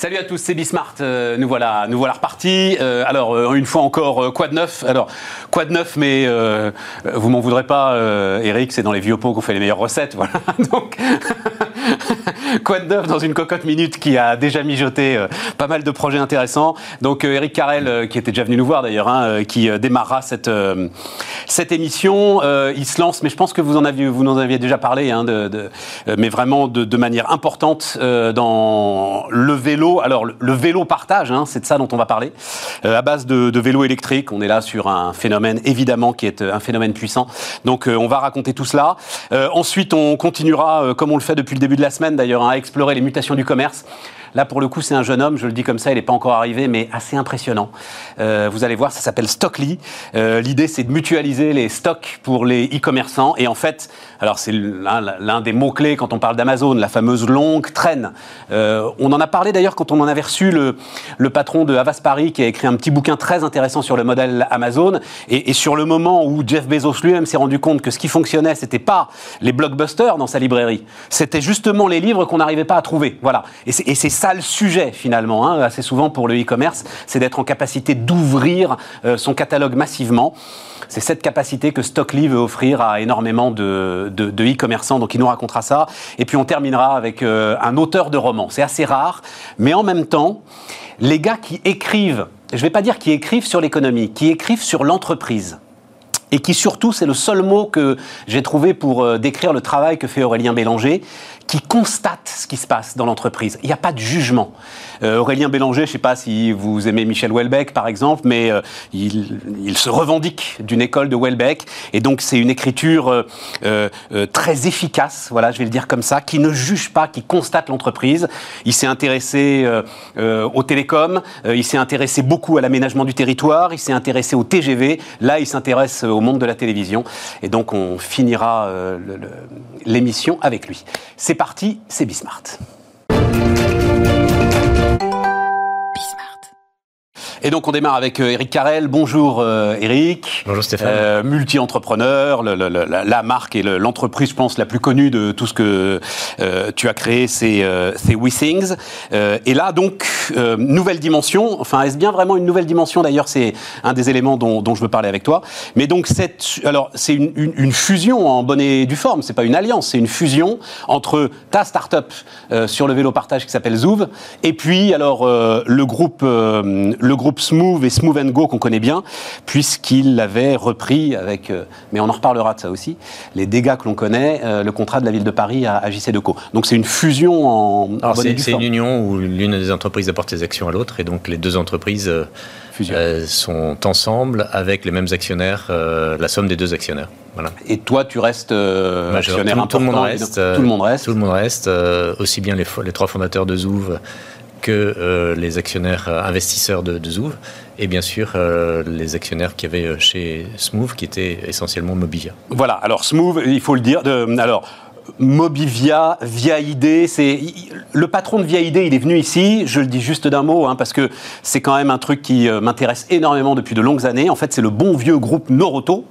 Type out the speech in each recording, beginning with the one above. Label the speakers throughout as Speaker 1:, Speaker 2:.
Speaker 1: Salut à tous, c'est Bismart. Euh, nous voilà, nous voilà repartis. Euh, alors euh, une fois encore, quoi de neuf? Alors quoi de neuf, mais vous m'en voudrez pas, Eric. C'est dans les vieux pots qu'on fait les meilleures recettes, voilà. Donc quoi de neuf dans une cocotte minute qui a déjà mijoté pas mal de projets intéressants. Donc Eric Carrel, qui était déjà venu nous voir d'ailleurs, hein, qui démarrera cette cette émission. il se lance, mais je pense que vous en aviez vous en aviez déjà parlé, hein, mais vraiment de, manière importante dans le vélo alors le vélo partage, hein, c'est de ça dont on va parler, euh, à base de, vélo électrique. On est là sur un phénomène évidemment qui est euh, un phénomène puissant. Donc euh, on va raconter tout cela. ensuite, on continuera, comme on le fait depuis le début de la semaine d'ailleurs, à explorer les mutations du commerce. Là, pour le coup, c'est un jeune homme, je le dis comme ça, il n'est pas encore arrivé, mais assez impressionnant. Euh, vous allez voir, ça s'appelle Stockly. Euh, L'idée, c'est de mutualiser les stocks pour les e-commerçants. Et en fait, alors c'est l'un des mots-clés quand on parle d'Amazon, la fameuse longue traîne. Euh, on en a parlé d'ailleurs quand on en avait reçu le, le patron de Havas Paris qui a écrit un petit bouquin très intéressant sur le modèle Amazon. Et, et sur le moment où Jeff Bezos lui-même s'est rendu compte que ce qui fonctionnait, c'était pas les blockbusters dans sa librairie, c'était justement les livres qu'on n'arrivait pas à trouver. Voilà. Et c'est ça le sujet finalement, hein, assez souvent pour le e-commerce, c'est d'être en capacité d'ouvrir euh, son catalogue massivement. C'est cette capacité que Stockly veut offrir à énormément de, e-commerçants, donc il nous racontera ça. Et puis on terminera avec euh, un auteur de roman. C'est assez rare, mais en même temps, les gars qui écrivent, je ne vais pas dire qui écrivent sur l'économie, qui écrivent sur l'entreprise, et qui surtout, c'est le seul mot que j'ai trouvé pour euh, décrire le travail que fait Aurélien Bélanger, qui constate ce qui se passe dans l'entreprise. Il n'y a pas de jugement. Euh, Aurélien Bélanger, je ne sais pas si vous aimez Michel Houellebecq, par exemple, mais euh, il, il, se revendique d'une école de Houellebecq. Et donc, c'est une écriture euh, euh, euh, très efficace, voilà, je vais le dire comme ça, qui ne juge pas, qui constate l'entreprise. Il s'est intéressé aux télécoms, il s'est intéressé beaucoup à l'aménagement du territoire, il s'est intéressé au TGV. Là, il s'intéresse au monde de la télévision. Et donc, on finira l'émission avec lui. Parti, c'est Bismart. Et donc on démarre avec euh, Eric Carrel. Bonjour euh, Eric.
Speaker 2: Bonjour Stéphane. Euh,
Speaker 1: multi-entrepreneur, la, marque et l'entreprise, je pense, la plus connue de tout ce que euh, tu as créé, c'est euh, WeThings. et là donc, nouvelle dimension. Enfin, est-ce bien vraiment une nouvelle dimension? D'ailleurs, c'est un des éléments dont, dont, je veux parler avec toi. Mais donc, cette, alors c'est une, une, une, fusion en bonne et due forme. C'est pas une alliance, c'est une fusion entre ta start-up sur le vélo partage qui s'appelle Zouv et puis alors le groupe le groupe Smooth et Smooth Go qu'on connaît bien, puisqu'il l'avait repris avec, euh, mais on en reparlera de ça aussi, les dégâts que l'on connaît, euh, le contrat de la ville de Paris à, à JC Deco. Donc c'est une fusion en.
Speaker 2: en c'est une union où l'une des entreprises apporte ses actions à l'autre, et donc les deux entreprises. Euh, sont ensemble avec les mêmes actionnaires, la somme des deux actionnaires.
Speaker 1: Voilà. Et toi, tu restes actionnaire
Speaker 2: tout, important. Tout le monde reste.
Speaker 1: tout le monde reste.
Speaker 2: Tout le monde reste. aussi bien les, les, trois fondateurs de Zouv que euh, les actionnaires euh, investisseurs de, de Zouv et bien sûr euh, les actionnaires qui avaient chez Smooth qui étaient essentiellement Mobivia.
Speaker 1: Voilà, alors Smooth, il faut le dire, alors Mobivia, VIAID, c'est le patron de VIAID, il est venu ici. Je le dis juste d'un mot hein, parce que c'est quand même un truc qui m'intéresse énormément depuis de longues années. En fait, c'est le bon vieux groupe Noroto.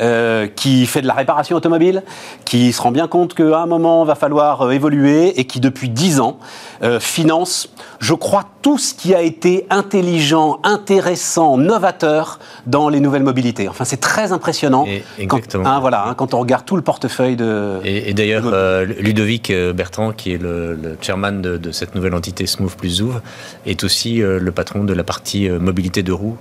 Speaker 1: Euh, qui fait de la réparation automobile, qui se rend bien compte qu'à un moment, va falloir euh, évoluer et qui, depuis 10 ans, euh, finance, je crois, tout ce qui a été intelligent, intéressant, novateur dans les nouvelles mobilités. Enfin, c'est très impressionnant.
Speaker 2: exactement.
Speaker 1: Quand, hein, voilà, hein, quand on regarde tout le portefeuille de.
Speaker 2: Et, d'ailleurs, Ludovic Bertrand, qui est le, chairman de, cette nouvelle entité Smooth plus Zouv, est aussi le patron de la partie mobilité de roues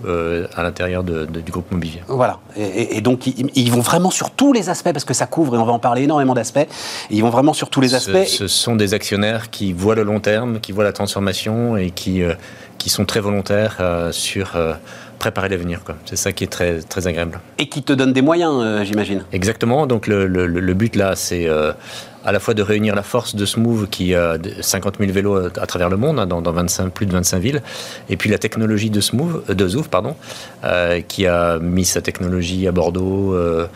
Speaker 2: à l'intérieur du groupe Mobivia.
Speaker 1: Voilà. Et, et donc, il, ils vont vraiment sur tous les aspects, parce que ça couvre, et on va en parler énormément d'aspects, ils vont vraiment sur tous les aspects.
Speaker 2: Ce, sont des actionnaires qui voient le long terme, qui voient la transformation et qui, euh, qui sont très volontaires euh, sur euh, préparer l'avenir. C'est ça qui est très, très agréable.
Speaker 1: Et qui te donne des moyens, j'imagine.
Speaker 2: Exactement. Donc le, le, le but là, c'est à la fois de réunir la force de Smooth qui a 50 000 vélos à travers le monde, hein, dans, 25, plus de 25 villes, et puis la technologie de Smooth, euh, de Zouf, pardon, euh, qui a mis sa technologie à Bordeaux, euh,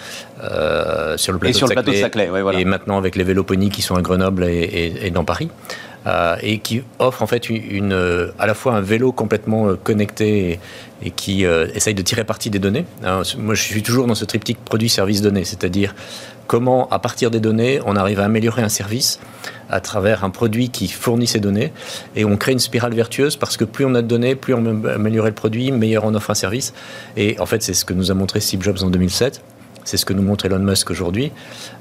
Speaker 2: sur le plateau,
Speaker 1: et sur de, le plateau Saclay,
Speaker 2: et maintenant avec les vélos Pony qui sont à Grenoble et, dans Paris. Et qui offre en fait une, à la fois un vélo complètement connecté et, qui essaye de tirer parti des données. Hein, moi, je suis toujours dans ce triptyque produit-service-données, c'est-à-dire comment, à partir des données, on arrive à améliorer un service à travers un produit qui fournit ces données. Et on crée une spirale vertueuse parce que plus on a de données, plus on améliore le produit, meilleur on offre un service. Et en fait, c'est ce que nous a montré Steve Jobs en 2007. C'est ce que nous montre Elon Musk aujourd'hui.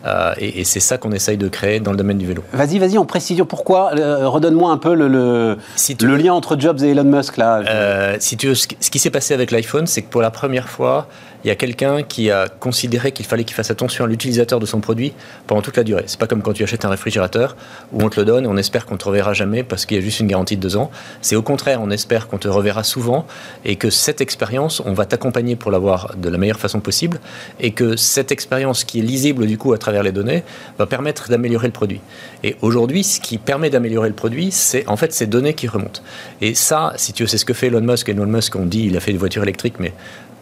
Speaker 2: Euh, et, c'est ça qu'on essaye de créer dans le domaine du vélo.
Speaker 1: Vas-y, vas-y, en précision. Pourquoi euh, Redonne-moi un peu le, le, le lien entre Jobs et Elon Musk. Là.
Speaker 2: Euh, si tu veux, ce qui s'est passé avec l'iPhone, c'est que pour la première fois, il y a quelqu'un qui a considéré qu'il fallait qu'il fasse attention à l'utilisateur de son produit pendant toute la durée. C'est pas comme quand tu achètes un réfrigérateur où on te le donne et on espère qu'on te reverra jamais parce qu'il y a juste une garantie de deux ans. C'est au contraire, on espère qu'on te reverra souvent et que cette expérience, on va t'accompagner pour l'avoir de la meilleure façon possible et que cette expérience qui est lisible du coup à travers les données va permettre d'améliorer le produit. Et aujourd'hui, ce qui permet d'améliorer le produit, c'est en fait ces données qui remontent. Et ça, si tu veux, c'est ce que fait Elon Musk. Elon Musk, on dit, il a fait des voitures électriques, mais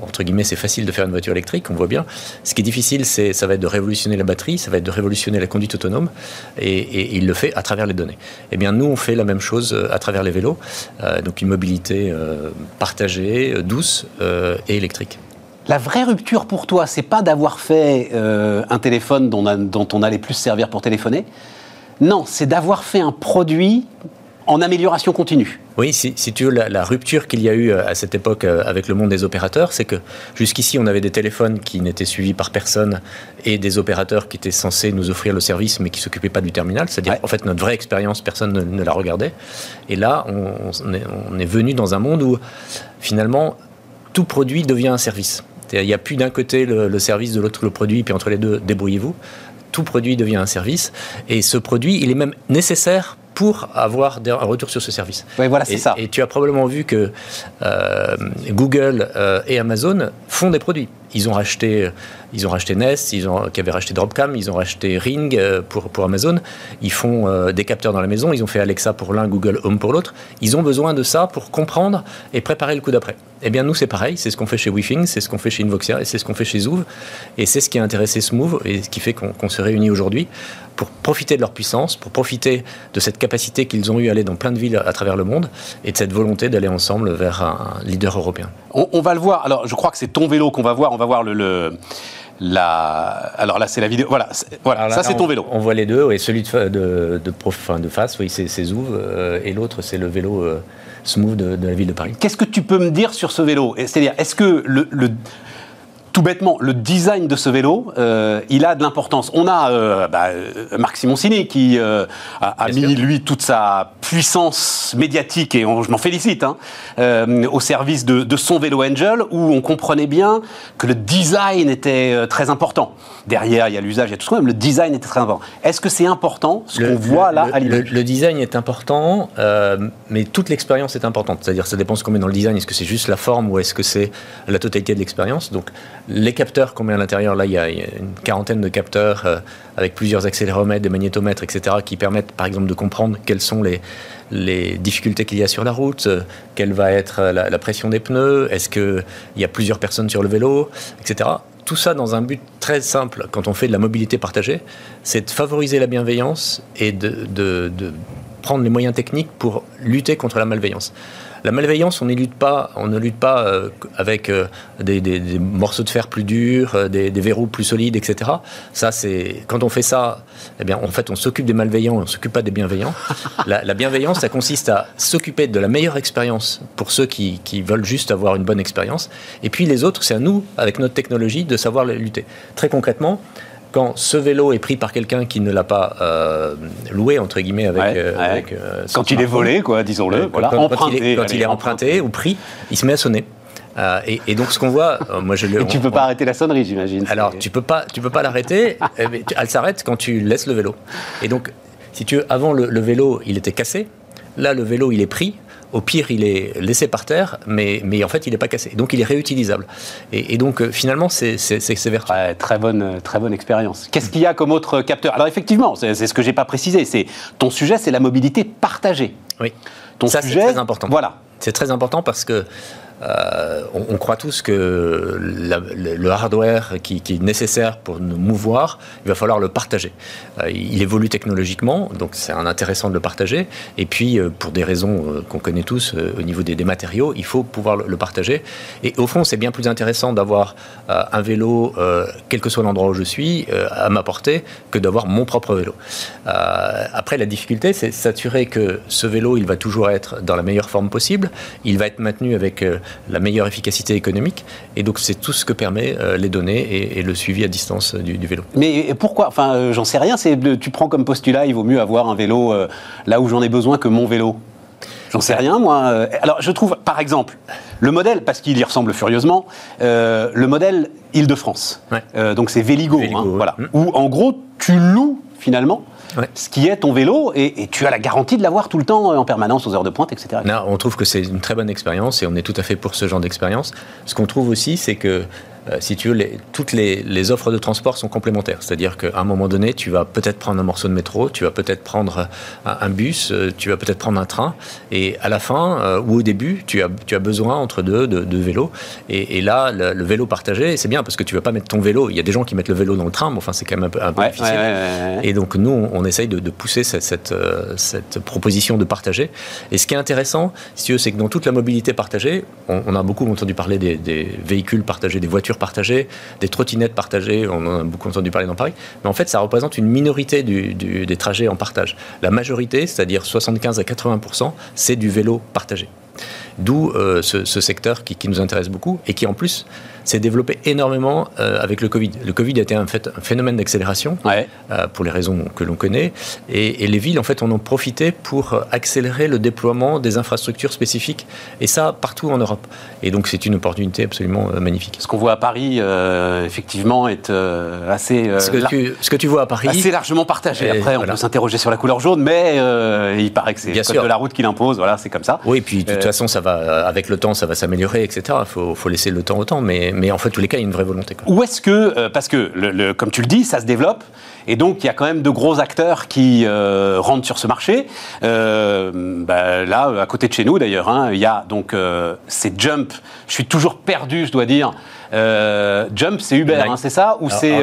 Speaker 2: entre guillemets, c'est facile de faire une voiture électrique, on voit bien. Ce qui est difficile, c'est, ça va être de révolutionner la batterie, ça va être de révolutionner la conduite autonome, et, il le fait à travers les données. Eh bien, nous, on fait la même chose euh, à travers les vélos, euh, donc une mobilité euh, partagée, douce et électrique.
Speaker 1: La vraie rupture pour toi, c'est pas d'avoir fait un téléphone dont, dont on allait plus servir pour téléphoner. Non, c'est d'avoir fait un produit en amélioration continue.
Speaker 2: Oui, si, tu veux, la, rupture qu'il y a eu euh, à cette époque euh, avec le monde des opérateurs, c'est que jusqu'ici, on avait des téléphones qui n'étaient suivis par personne et des opérateurs qui étaient censés nous offrir le service mais qui ne s'occupaient pas du terminal. C'est-à-dire, en fait, notre vraie expérience, personne ne, la regardait. Et là, on, est, venu dans un monde où, finalement, tout produit devient un service. Il n'y a plus d'un côté le, le, service, de l'autre le produit, puis entre les deux, débrouillez-vous. Tout produit devient un service. Et ce produit, il est même nécessaire pour avoir un retour sur ce service.
Speaker 1: Oui, voilà, c'est ça.
Speaker 2: Et tu as probablement vu que euh, Google euh, et Amazon font des produits. Ils ont racheté, ils ont racheté Nest, ils ont, qui avait racheté Dropcam, ils ont racheté Ring euh, pour, pour Amazon. Ils font des capteurs dans la maison, ils ont fait Alexa pour l'un, Google Home pour l'autre. Ils ont besoin de ça pour comprendre et préparer le coup d'après. Eh bien, nous, c'est pareil. C'est ce qu'on fait chez WeThings, c'est ce qu'on fait chez Invoxia et c'est ce qu'on fait chez Zoom. Et c'est ce qui a intéressé Smooth et ce qui fait qu'on se réunit aujourd'hui pour profiter de leur puissance, pour profiter de cette capacité qu'ils ont eu à aller dans plein de villes à travers le monde et de cette volonté d'aller ensemble vers un leader européen.
Speaker 1: On, va le voir. Alors, je crois que c'est ton vélo qu'on va voir. On va voir le, la... Alors là, c'est la vidéo. Voilà, voilà ça c'est ton vélo.
Speaker 2: On voit les deux. Et celui de, de, de, de face, oui, c'est Zouv. Euh, et l'autre, c'est le vélo euh, Smooth de, la ville de Paris.
Speaker 1: Qu'est-ce que tu peux me dire sur ce vélo? C'est-à-dire, est-ce que le, tout bêtement, le design de ce vélo, euh, il a de l'importance. On a euh, bah, euh, Marc Simoncini qui a, mis, lui, toute sa puissance médiatique, et je m'en félicite, hein, au service de, son vélo Angel, où on comprenait bien que le design était très important. Derrière, il y a l'usage, il y a tout ce même le design était très important. Est-ce que c'est important, ce qu'on voit là à
Speaker 2: l'image le, design est important, mais toute l'expérience est importante. C'est-à-dire, ça dépend ce qu'on met dans le design. Est-ce que c'est juste la forme ou est-ce que c'est la totalité de l'expérience? Donc, les capteurs qu'on met à l'intérieur, là, il y a une quarantaine de capteurs euh, avec plusieurs accéléromètres, des magnétomètres, etc., qui permettent, par exemple, de comprendre quelles sont les, difficultés qu'il y a sur la route, euh, quelle va être la, pression des pneus, est-ce qu'il y a plusieurs personnes sur le vélo, etc. Tout ça dans un but très simple, quand on fait de la mobilité partagée, c'est de favoriser la bienveillance et de prendre les moyens techniques pour lutter contre la malveillance. La malveillance, on, lutte pas, on ne lutte pas euh, avec euh, des, morceaux de fer plus durs, euh, des, verrous plus solides, etc. Ça, c'est quand on fait ça, eh bien, en fait, on s'occupe des malveillants, on s'occupe pas des bienveillants. La, bienveillance, ça consiste à s'occuper de la meilleure expérience pour ceux qui, qui, veulent juste avoir une bonne expérience. Et puis les autres, c'est à nous, avec notre technologie, de savoir lutter. Très concrètement, quand ce vélo est pris par quelqu'un qui ne l'a pas euh, loué entre guillemets avec, euh,
Speaker 1: euh, quand il est volé quoi disons-le voilà,
Speaker 2: quand, il est, emprunté, ou pris il se met à sonner et, donc ce qu'on voit, moi je
Speaker 1: le. Et tu peux pas arrêter la sonnerie, j'imagine.
Speaker 2: Alors tu peux pas, tu peux pas l'arrêter. elle s'arrête quand tu laisses le vélo. Et donc, si tu veux, avant le vélo, il était cassé. Là, le vélo, il est pris. Au pire, il est laissé par terre, mais, mais en fait, il n'est pas cassé. Donc, il est réutilisable. Et, donc, euh, finalement, c'est vertueux.
Speaker 1: très bonne, très bonne expérience. Qu'est-ce qu'il y a comme autre capteur? Alors, effectivement, c'est ce que j'ai pas précisé. C'est ton sujet, c'est la mobilité partagée.
Speaker 2: Oui. Ton Ça, c'est très important. Voilà. C'est très important parce que on, croit tous que le, hardware qui, est nécessaire pour nous mouvoir, il va falloir le partager. il évolue technologiquement, donc c'est intéressant de le partager. Et puis, pour des raisons qu'on connaît tous au niveau des, matériaux, il faut pouvoir le, partager. Et au fond, c'est bien plus intéressant d'avoir un vélo, quel que soit l'endroit où je suis, à ma portée, que d'avoir mon propre vélo. après, la difficulté, c'est s'assurer que ce vélo, il va toujours être dans la meilleure forme possible, il va être maintenu avec euh, la meilleure efficacité économique, et donc c'est tout ce que permet euh, les données et, le suivi à distance du, vélo.
Speaker 1: Mais pourquoi Enfin, euh, j'en sais rien. C'est tu prends comme postulat, il vaut mieux avoir un vélo là où j'en ai besoin que mon vélo. J'en sais rien, moi. Alors, je trouve, par exemple, le modèle, parce qu'il y ressemble furieusement, le modèle Île-de-France. donc, c'est Véligo, hein, voilà. Mm. Où, en gros, tu loues, finalement, ce qui est ton vélo, et, tu as la garantie de l'avoir tout le temps euh, en permanence aux heures de pointe, etc.
Speaker 2: on trouve que c'est une très bonne expérience et on est tout à fait pour ce genre d'expérience. Ce qu'on trouve aussi, c'est que si tu veux, toutes les, offres de transport sont complémentaires. C'est-à-dire qu'à un moment donné, tu vas peut-être prendre un morceau de métro, tu vas peut-être prendre un, bus, euh, tu vas peut-être prendre un train, et à la fin euh, ou au début, tu as, tu as besoin entre deux de, vélos. Et, là, le, vélo partagé, c'est bien parce que tu vas pas mettre ton vélo. Il y a des gens qui mettent le vélo dans le train, mais enfin, c'est quand même un peu, difficile. et donc, nous, on, essaye de, pousser cette, cette, proposition de partager. Et ce qui est intéressant, si tu veux, c'est que dans toute la mobilité partagée, on, a beaucoup entendu parler des, des véhicules partagés, des voitures partagées, des trottinettes partagées, on en a beaucoup entendu parler dans Paris, mais en fait ça représente une minorité des trajets en partage. La majorité, c'est-à-dire 75 à 80%, c'est du vélo partagé. D'où euh, ce, secteur qui, nous intéresse beaucoup et qui en plus s'est développé énormément euh, avec le Covid. Le Covid a été un, fait, un phénomène d'accélération euh, pour les raisons que l'on connaît. Et, les villes, en fait, en ont profité pour accélérer le déploiement des infrastructures spécifiques. Et ça, partout en Europe. Et donc, c'est une opportunité absolument magnifique.
Speaker 1: Ce qu'on voit à Paris, effectivement, est assez.
Speaker 2: ce, que tu, ce que tu vois à Paris.
Speaker 1: Assez largement partagé. Après, on peut s'interroger sur la couleur jaune, mais il paraît que c'est le code de la route qui l'impose. Voilà, c'est comme ça.
Speaker 2: Oui, et puis de toute façon, ça va, avec le temps, ça va s'améliorer, etc. Il faut, faut, laisser le temps au temps. Mais, mais en fait, tous les cas, il y a une vraie volonté.
Speaker 1: Où est-ce que, euh, parce que, le, comme tu le dis, ça se développe, et donc il y a quand même de gros acteurs qui euh, rentrent sur ce marché. Euh, bah, là, à côté de chez nous d'ailleurs, hein, il y a donc c'est Jump. Je suis toujours perdu, je dois dire. Jump, c'est Uber, hein, c'est ça
Speaker 2: Ou c'est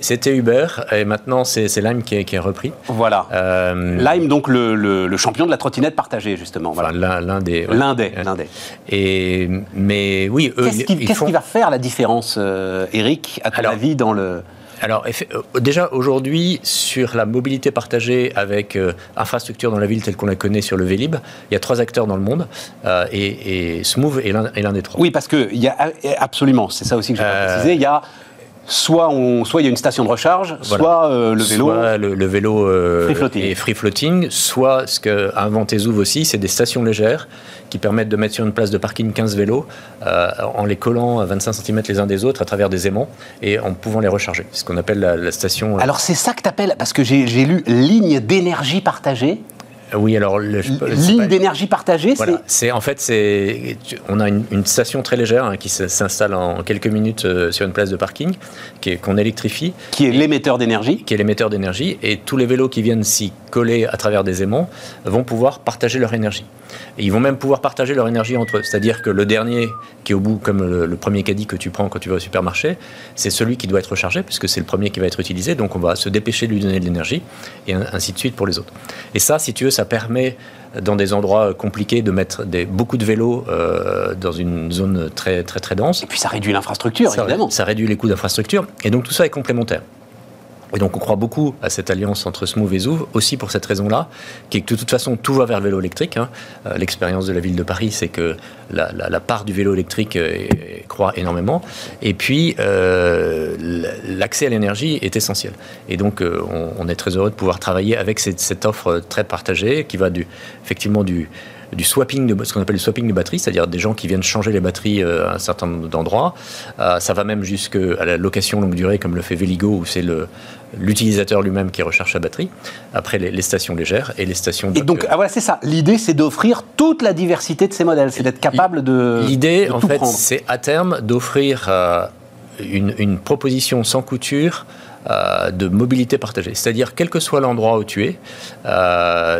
Speaker 2: C'était Uber et maintenant c'est Lime qui est, repris.
Speaker 1: Voilà. Lime, donc le, champion de la trottinette partagée justement.
Speaker 2: Voilà. l'un des.
Speaker 1: L'un des. L'un des.
Speaker 2: Et mais oui,
Speaker 1: Qu'est-ce qui, va faire la différence, Eric, à ton avis, dans le
Speaker 2: alors, euh, déjà aujourd'hui, sur la mobilité partagée avec euh, infrastructure dans la ville telle qu'on la connaît sur le Vélib, il y a trois acteurs dans le monde euh, et, Smooth est l'un des trois.
Speaker 1: Oui, parce que il y a absolument, c'est ça aussi que je vais préciser, il y a soit, on, soit il y a une station de recharge, soit le vélo.
Speaker 2: Soit le, vélo est free floating, soit ce qu'a inventé Zouv aussi, c'est des stations légères qui permettent de mettre sur une place de parking 15 vélos euh, en les collant à 25 cm les uns des autres à travers des aimants et en pouvant les recharger. C'est ce qu'on appelle la, station.
Speaker 1: Euh, Alors c'est ça que tu appelles, parce que j'ai lu ligne d'énergie partagée.
Speaker 2: Oui, alors
Speaker 1: le, ligne d'énergie partagée,
Speaker 2: c'est en fait c'est on a une, station très légère hein, qui s'installe en quelques minutes euh, sur une place de parking, qu'on électrifie,
Speaker 1: qui est l'émetteur d'énergie,
Speaker 2: qui est l'émetteur d'énergie, et tous les vélos qui viennent s'y coller à travers des aimants vont pouvoir partager leur énergie. Et ils vont même pouvoir partager leur énergie entre eux. C'est-à-dire que le dernier qui est au bout, comme le, premier caddie que tu prends quand tu vas au supermarché, c'est celui qui doit être rechargé, puisque c'est le premier qui va être utilisé. Donc on va se dépêcher de lui donner de l'énergie, et ainsi de suite pour les autres. Et ça, si tu veux, ça permet dans des endroits compliqués de mettre des, beaucoup de vélos euh, dans une zone très très très dense.
Speaker 1: Et puis ça réduit l'infrastructure, évidemment.
Speaker 2: Ça réduit les coûts d'infrastructure. Et donc tout ça est complémentaire. Et donc on croit beaucoup à cette alliance entre Smooth et Zouv, aussi pour cette raison-là, qui est que de toute façon tout va vers le vélo électrique. Hein. Euh, l'expérience de la ville de Paris, c'est que la, part du vélo électrique euh, croît énormément. Et puis euh, l'accès à l'énergie est essentiel. Et donc on, est très heureux de pouvoir travailler avec cette, offre très partagée qui va du, effectivement du swapping, de, ce qu'on appelle le swapping de batteries, c'est-à-dire des gens qui viennent changer les batteries à un certain nombre d'endroits. Ça va même jusqu'à la location longue durée, comme le fait Veligo, où c'est l'utilisateur lui-même qui recherche sa batterie. Après, les, stations légères et les stations.
Speaker 1: Et donc, ah, voilà, c'est ça. L'idée, c'est d'offrir toute la diversité de ces modèles, c'est d'être capable de.
Speaker 2: L'idée, en fait, c'est à terme d'offrir euh, une, proposition sans couture. de mobilité partagée. C'est-à-dire, quel que soit l'endroit où tu es,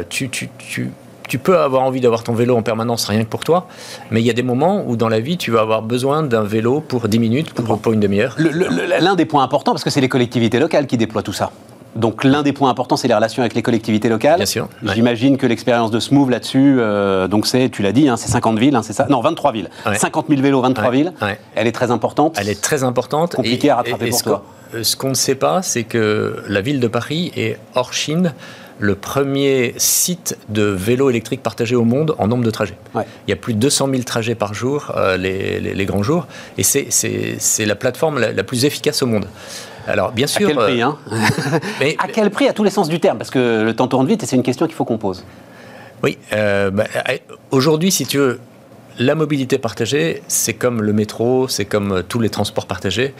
Speaker 2: tu, tu, tu tu peux avoir envie d'avoir ton vélo en permanence rien que pour toi, mais il y a des moments où dans la vie, tu vas avoir besoin d'un vélo pour 10 minutes, pour, pour une demi-heure.
Speaker 1: L'un des points importants, parce que c'est les collectivités locales qui déploient tout ça. Donc l'un des points importants, c'est les relations avec les collectivités locales.
Speaker 2: Bien sûr.
Speaker 1: J'imagine que l'expérience de Smooth là-dessus, euh, donc c'est, tu l'as dit, hein, c'est 50 villes, hein, c'est ça? Non, 23 villes. 50 000 vélos, 23 villes. Elle est très importante.
Speaker 2: Elle est très importante.
Speaker 1: Compliquée à rattraper pour toi.
Speaker 2: Euh, ce qu'on ne sait pas, c'est que la ville de Paris est hors Chine le premier site de vélo électrique partagé au monde en nombre de trajets. Il y a plus de 200 000 trajets par jour, euh, les, grands jours, et c'est la plateforme la, plus efficace au monde.
Speaker 1: Alors, bien sûr. À quel prix hein mais, À quel prix, à tous les sens du terme Parce que le temps tourne vite et c'est une question qu'il faut qu'on pose.
Speaker 2: Oui. Euh, bah, aujourd'hui, si tu veux, la mobilité partagée, c'est comme le métro, c'est comme tous les transports partagés.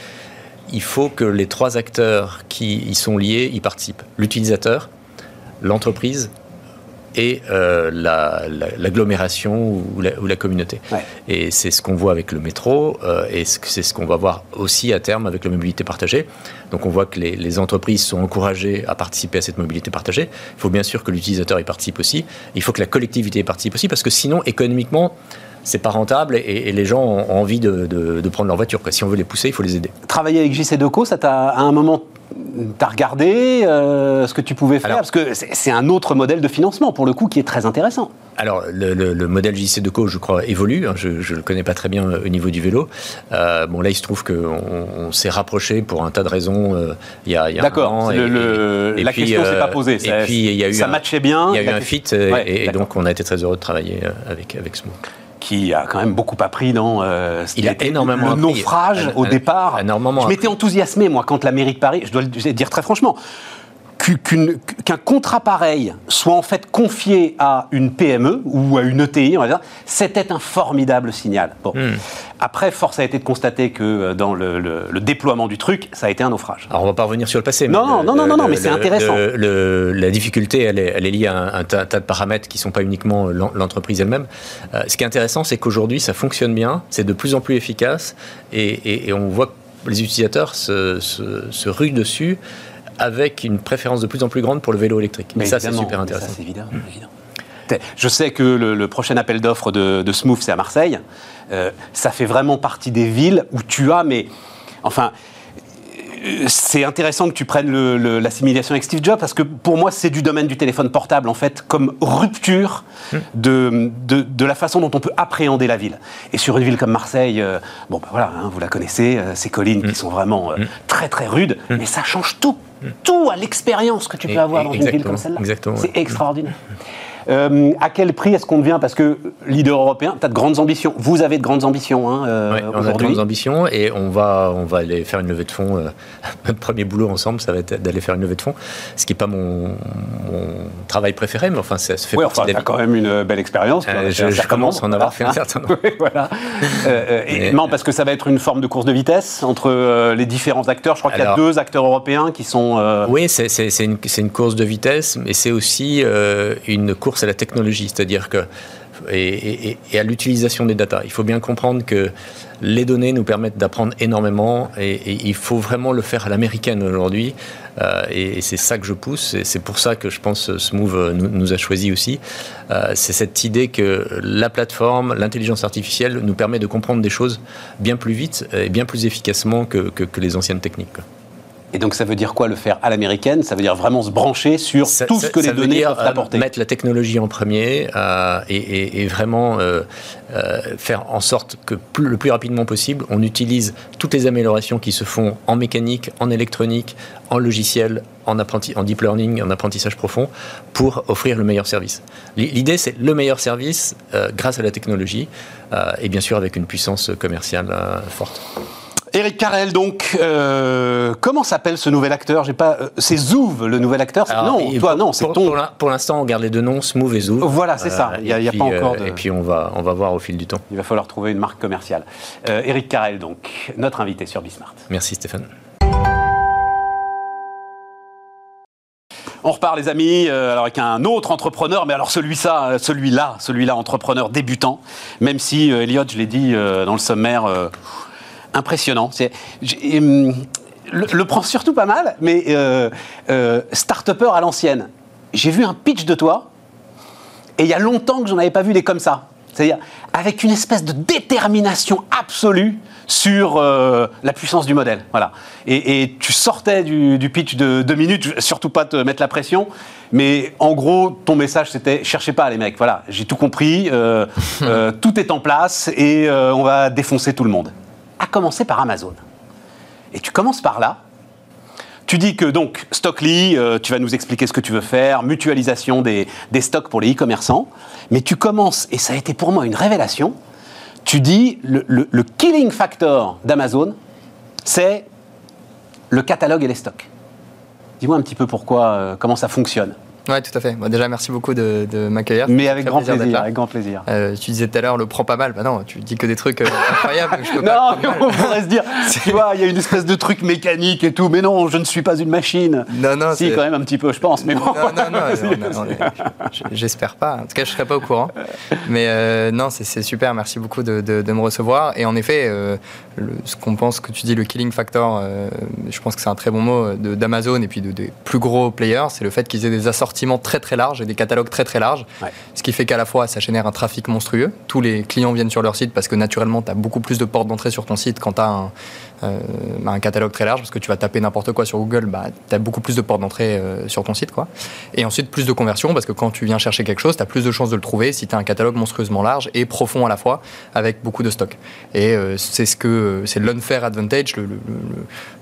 Speaker 2: Il faut que les trois acteurs qui y sont liés y participent. L'utilisateur, l'entreprise et euh, l'agglomération ou, la, communauté. Et c'est ce qu'on voit avec le métro euh, et c'est ce qu'on va voir aussi à terme avec la mobilité partagée. Donc on voit que les, entreprises sont encouragées à participer à cette mobilité partagée. Il faut bien sûr que l'utilisateur y participe aussi. Il faut que la collectivité y participe aussi parce que sinon économiquement c'est pas rentable et, les gens ont envie de, prendre leur voiture. Si on veut les pousser, il faut les aider.
Speaker 1: Travailler avec JC Deco, ça t'a à un moment T'as regardé euh, ce que tu pouvais faire Parce que c'est un autre modèle de financement, pour le coup, qui est très intéressant.
Speaker 2: Alors, le, modèle JC Deco, je crois, évolue. Hein. je ne le connais pas très bien euh, au niveau du vélo. Euh, bon, là, il se trouve qu'on on, s'est rapproché pour un tas de raisons il y a,
Speaker 1: y a D'accord, la question ne s'est pas posée.
Speaker 2: Et puis, il y a eu
Speaker 1: ça matchait bien.
Speaker 2: Il y a eu un fit, et, donc on a été très heureux de travailler avec, avec Smo
Speaker 1: qui a quand même beaucoup appris dans
Speaker 2: euh, il a énormément
Speaker 1: le naufrage au départ. je m'étais enthousiasmé moi quand la mairie de Paris, je dois le dire très franchement, qu'un contrat pareil soit en fait confié à une PME ou à une ETI, on va dire, c'était un formidable signal. Bon. Hmm. Après, force a été de constater que euh, dans le, déploiement du truc, ça a été un naufrage.
Speaker 2: Alors, on va pas revenir sur le passé.
Speaker 1: Non, non, non, non, non, mais c'est intéressant.
Speaker 2: la difficulté, elle est, elle est, liée à un, tas, de paramètres qui ne sont pas uniquement l'entreprise elle-même. Euh, ce qui est intéressant, c'est qu'aujourd'hui, ça fonctionne bien, c'est de plus en plus efficace, et, on voit que les utilisateurs se, se, se ruent dessus avec une préférence de plus en plus grande pour le vélo électrique.
Speaker 1: Mais ça, c'est super intéressant. c'est évident, Je sais que le, prochain appel d'offres de, Smooth, c'est à Marseille. Euh, ça fait vraiment partie des villes où tu as, mais enfin, c'est intéressant que tu prennes l'assimilation avec Steve Jobs parce que pour moi, c'est du domaine du téléphone portable en fait, comme rupture de, de, la façon dont on peut appréhender la ville. Et sur une ville comme Marseille, euh, bon, ben voilà, hein, vous la connaissez, euh, ces collines qui hmm. sont vraiment euh, hmm. très très rudes, mais ça change tout, tout à l'expérience que tu peux avoir dans une ville comme celle-là. C'est extraordinaire. Euh, à quel prix est-ce qu'on devient Parce que leader européen, tu as de grandes ambitions. Vous avez de grandes ambitions hein,
Speaker 2: euh, On a de grandes ambitions et on va, on va aller faire une levée de fonds. Euh, notre premier boulot ensemble, ça va être d'aller faire une levée de fonds. Ce qui n'est pas mon, travail préféré, mais enfin, ça se fait
Speaker 1: oui, partie enfin, quand même une belle expérience.
Speaker 2: je, commence à en avoir fait un certain nombre.
Speaker 1: voilà. non, parce que ça va être une forme de course de vitesse entre les différents acteurs. Je crois qu'il y a deux acteurs européens qui sont.
Speaker 2: Oui, c'est une, une, course de vitesse, mais c'est aussi une course c'est la technologie, c'est-à-dire que et, à l'utilisation des datas. Il faut bien comprendre que les données nous permettent d'apprendre énormément et, il faut vraiment le faire à l'américaine aujourd'hui. Euh, et, c'est ça que je pousse et c'est pour ça que je pense que Smooth nous, nous a choisi aussi. Euh, c'est cette idée que la plateforme, l'intelligence artificielle nous permet de comprendre des choses bien plus vite et bien plus efficacement que les anciennes techniques.
Speaker 1: Et donc ça veut dire quoi le faire à l'américaine? Ça veut dire vraiment se brancher sur tout ce que les données peuvent euh, apporter.
Speaker 2: Mettre la technologie en premier euh, et, vraiment euh, faire en sorte que le plus rapidement possible, on utilise toutes les améliorations qui se font en mécanique, en électronique, en logiciel, en, apprenti, en deep learning, en apprentissage profond, pour offrir le meilleur service. L'idée, c'est le meilleur service grâce à la technologie et bien sûr avec une puissance commerciale forte.
Speaker 1: Eric Carrel, donc, euh, comment s'appelle ce nouvel acteur? J'ai pas. Euh, c'est Zouv, le nouvel acteur. non, toi, non, c'est ton.
Speaker 2: Pour l'instant, on garde les deux noms, Smooth et Zouv.
Speaker 1: Voilà, c'est ça. Il n'y a, pas encore
Speaker 2: Et puis, on va, on va voir au fil du temps.
Speaker 1: Il va falloir trouver une marque commerciale. Eric Carrel, donc, notre invité sur Bismart.
Speaker 2: Merci, Stéphane.
Speaker 1: On repart les amis, alors avec un autre entrepreneur, mais alors celui-là, celui-là, celui-là entrepreneur débutant, même si Elliot, je l'ai dit dans le sommaire, impressionnant. C'est, hum, le, prend surtout pas mal, mais euh, euh, start-upper à l'ancienne. J'ai vu un pitch de toi. Et il y a longtemps que j'en avais pas vu des comme ça. C'est-à-dire avec une espèce de détermination absolue sur euh, la puissance du modèle. Voilà. Et, tu sortais du, pitch de deux minutes, surtout pas te mettre la pression, mais en gros, ton message c'était cherchez pas les mecs. Voilà, j'ai tout compris, euh, euh, tout est en place et on va défoncer tout le monde. À commencer par Amazon. Et tu commences par là. Tu dis que donc Stockly, tu vas nous expliquer ce que tu veux faire, mutualisation des, des stocks pour les e-commerçants, mais tu commences, et ça a été pour moi une révélation, tu dis le, le, killing factor d'Amazon, c'est le catalogue et les stocks. Dis-moi un petit peu pourquoi, euh, comment ça fonctionne.
Speaker 3: Oui, tout à fait. déjà, merci beaucoup de, m'accueillir.
Speaker 1: Mais avec grand plaisir, avec grand plaisir.
Speaker 3: Euh, tu disais tout à l'heure, le prend pas mal. Bah non, tu dis que des trucs euh, incroyables.
Speaker 1: non, on pourrait se dire, tu vois, il y a une espèce de truc mécanique et tout, mais non, je ne suis pas une machine.
Speaker 3: Non, non,
Speaker 1: si, quand même un petit peu, je pense. Mais bon.
Speaker 3: Non, non, non, j'espère pas. En tout cas, je serais pas au courant. Mais euh, non, c'est super. Merci beaucoup de, de, me recevoir. Et en effet, ce qu'on pense que tu dis, le killing factor, je pense que c'est un très bon mot d'Amazon et puis de, des plus gros players, c'est le fait qu'ils aient des assortiments très très large et des catalogues très très larges. Ce qui fait qu'à la fois, ça génère un trafic monstrueux. Tous les clients viennent sur leur site parce que naturellement, tu as beaucoup plus de portes d'entrée sur ton site quand tu as un, euh, un, catalogue très large parce que tu vas taper n'importe quoi sur Google, bah, tu as beaucoup plus de portes d'entrée euh, sur ton site. Quoi. Et ensuite, plus de conversion parce que quand tu viens chercher quelque chose, tu as plus de chances de le trouver si tu as un catalogue monstrueusement large et profond à la fois avec beaucoup de stock. Et euh, c'est ce que c'est l'unfair advantage, le,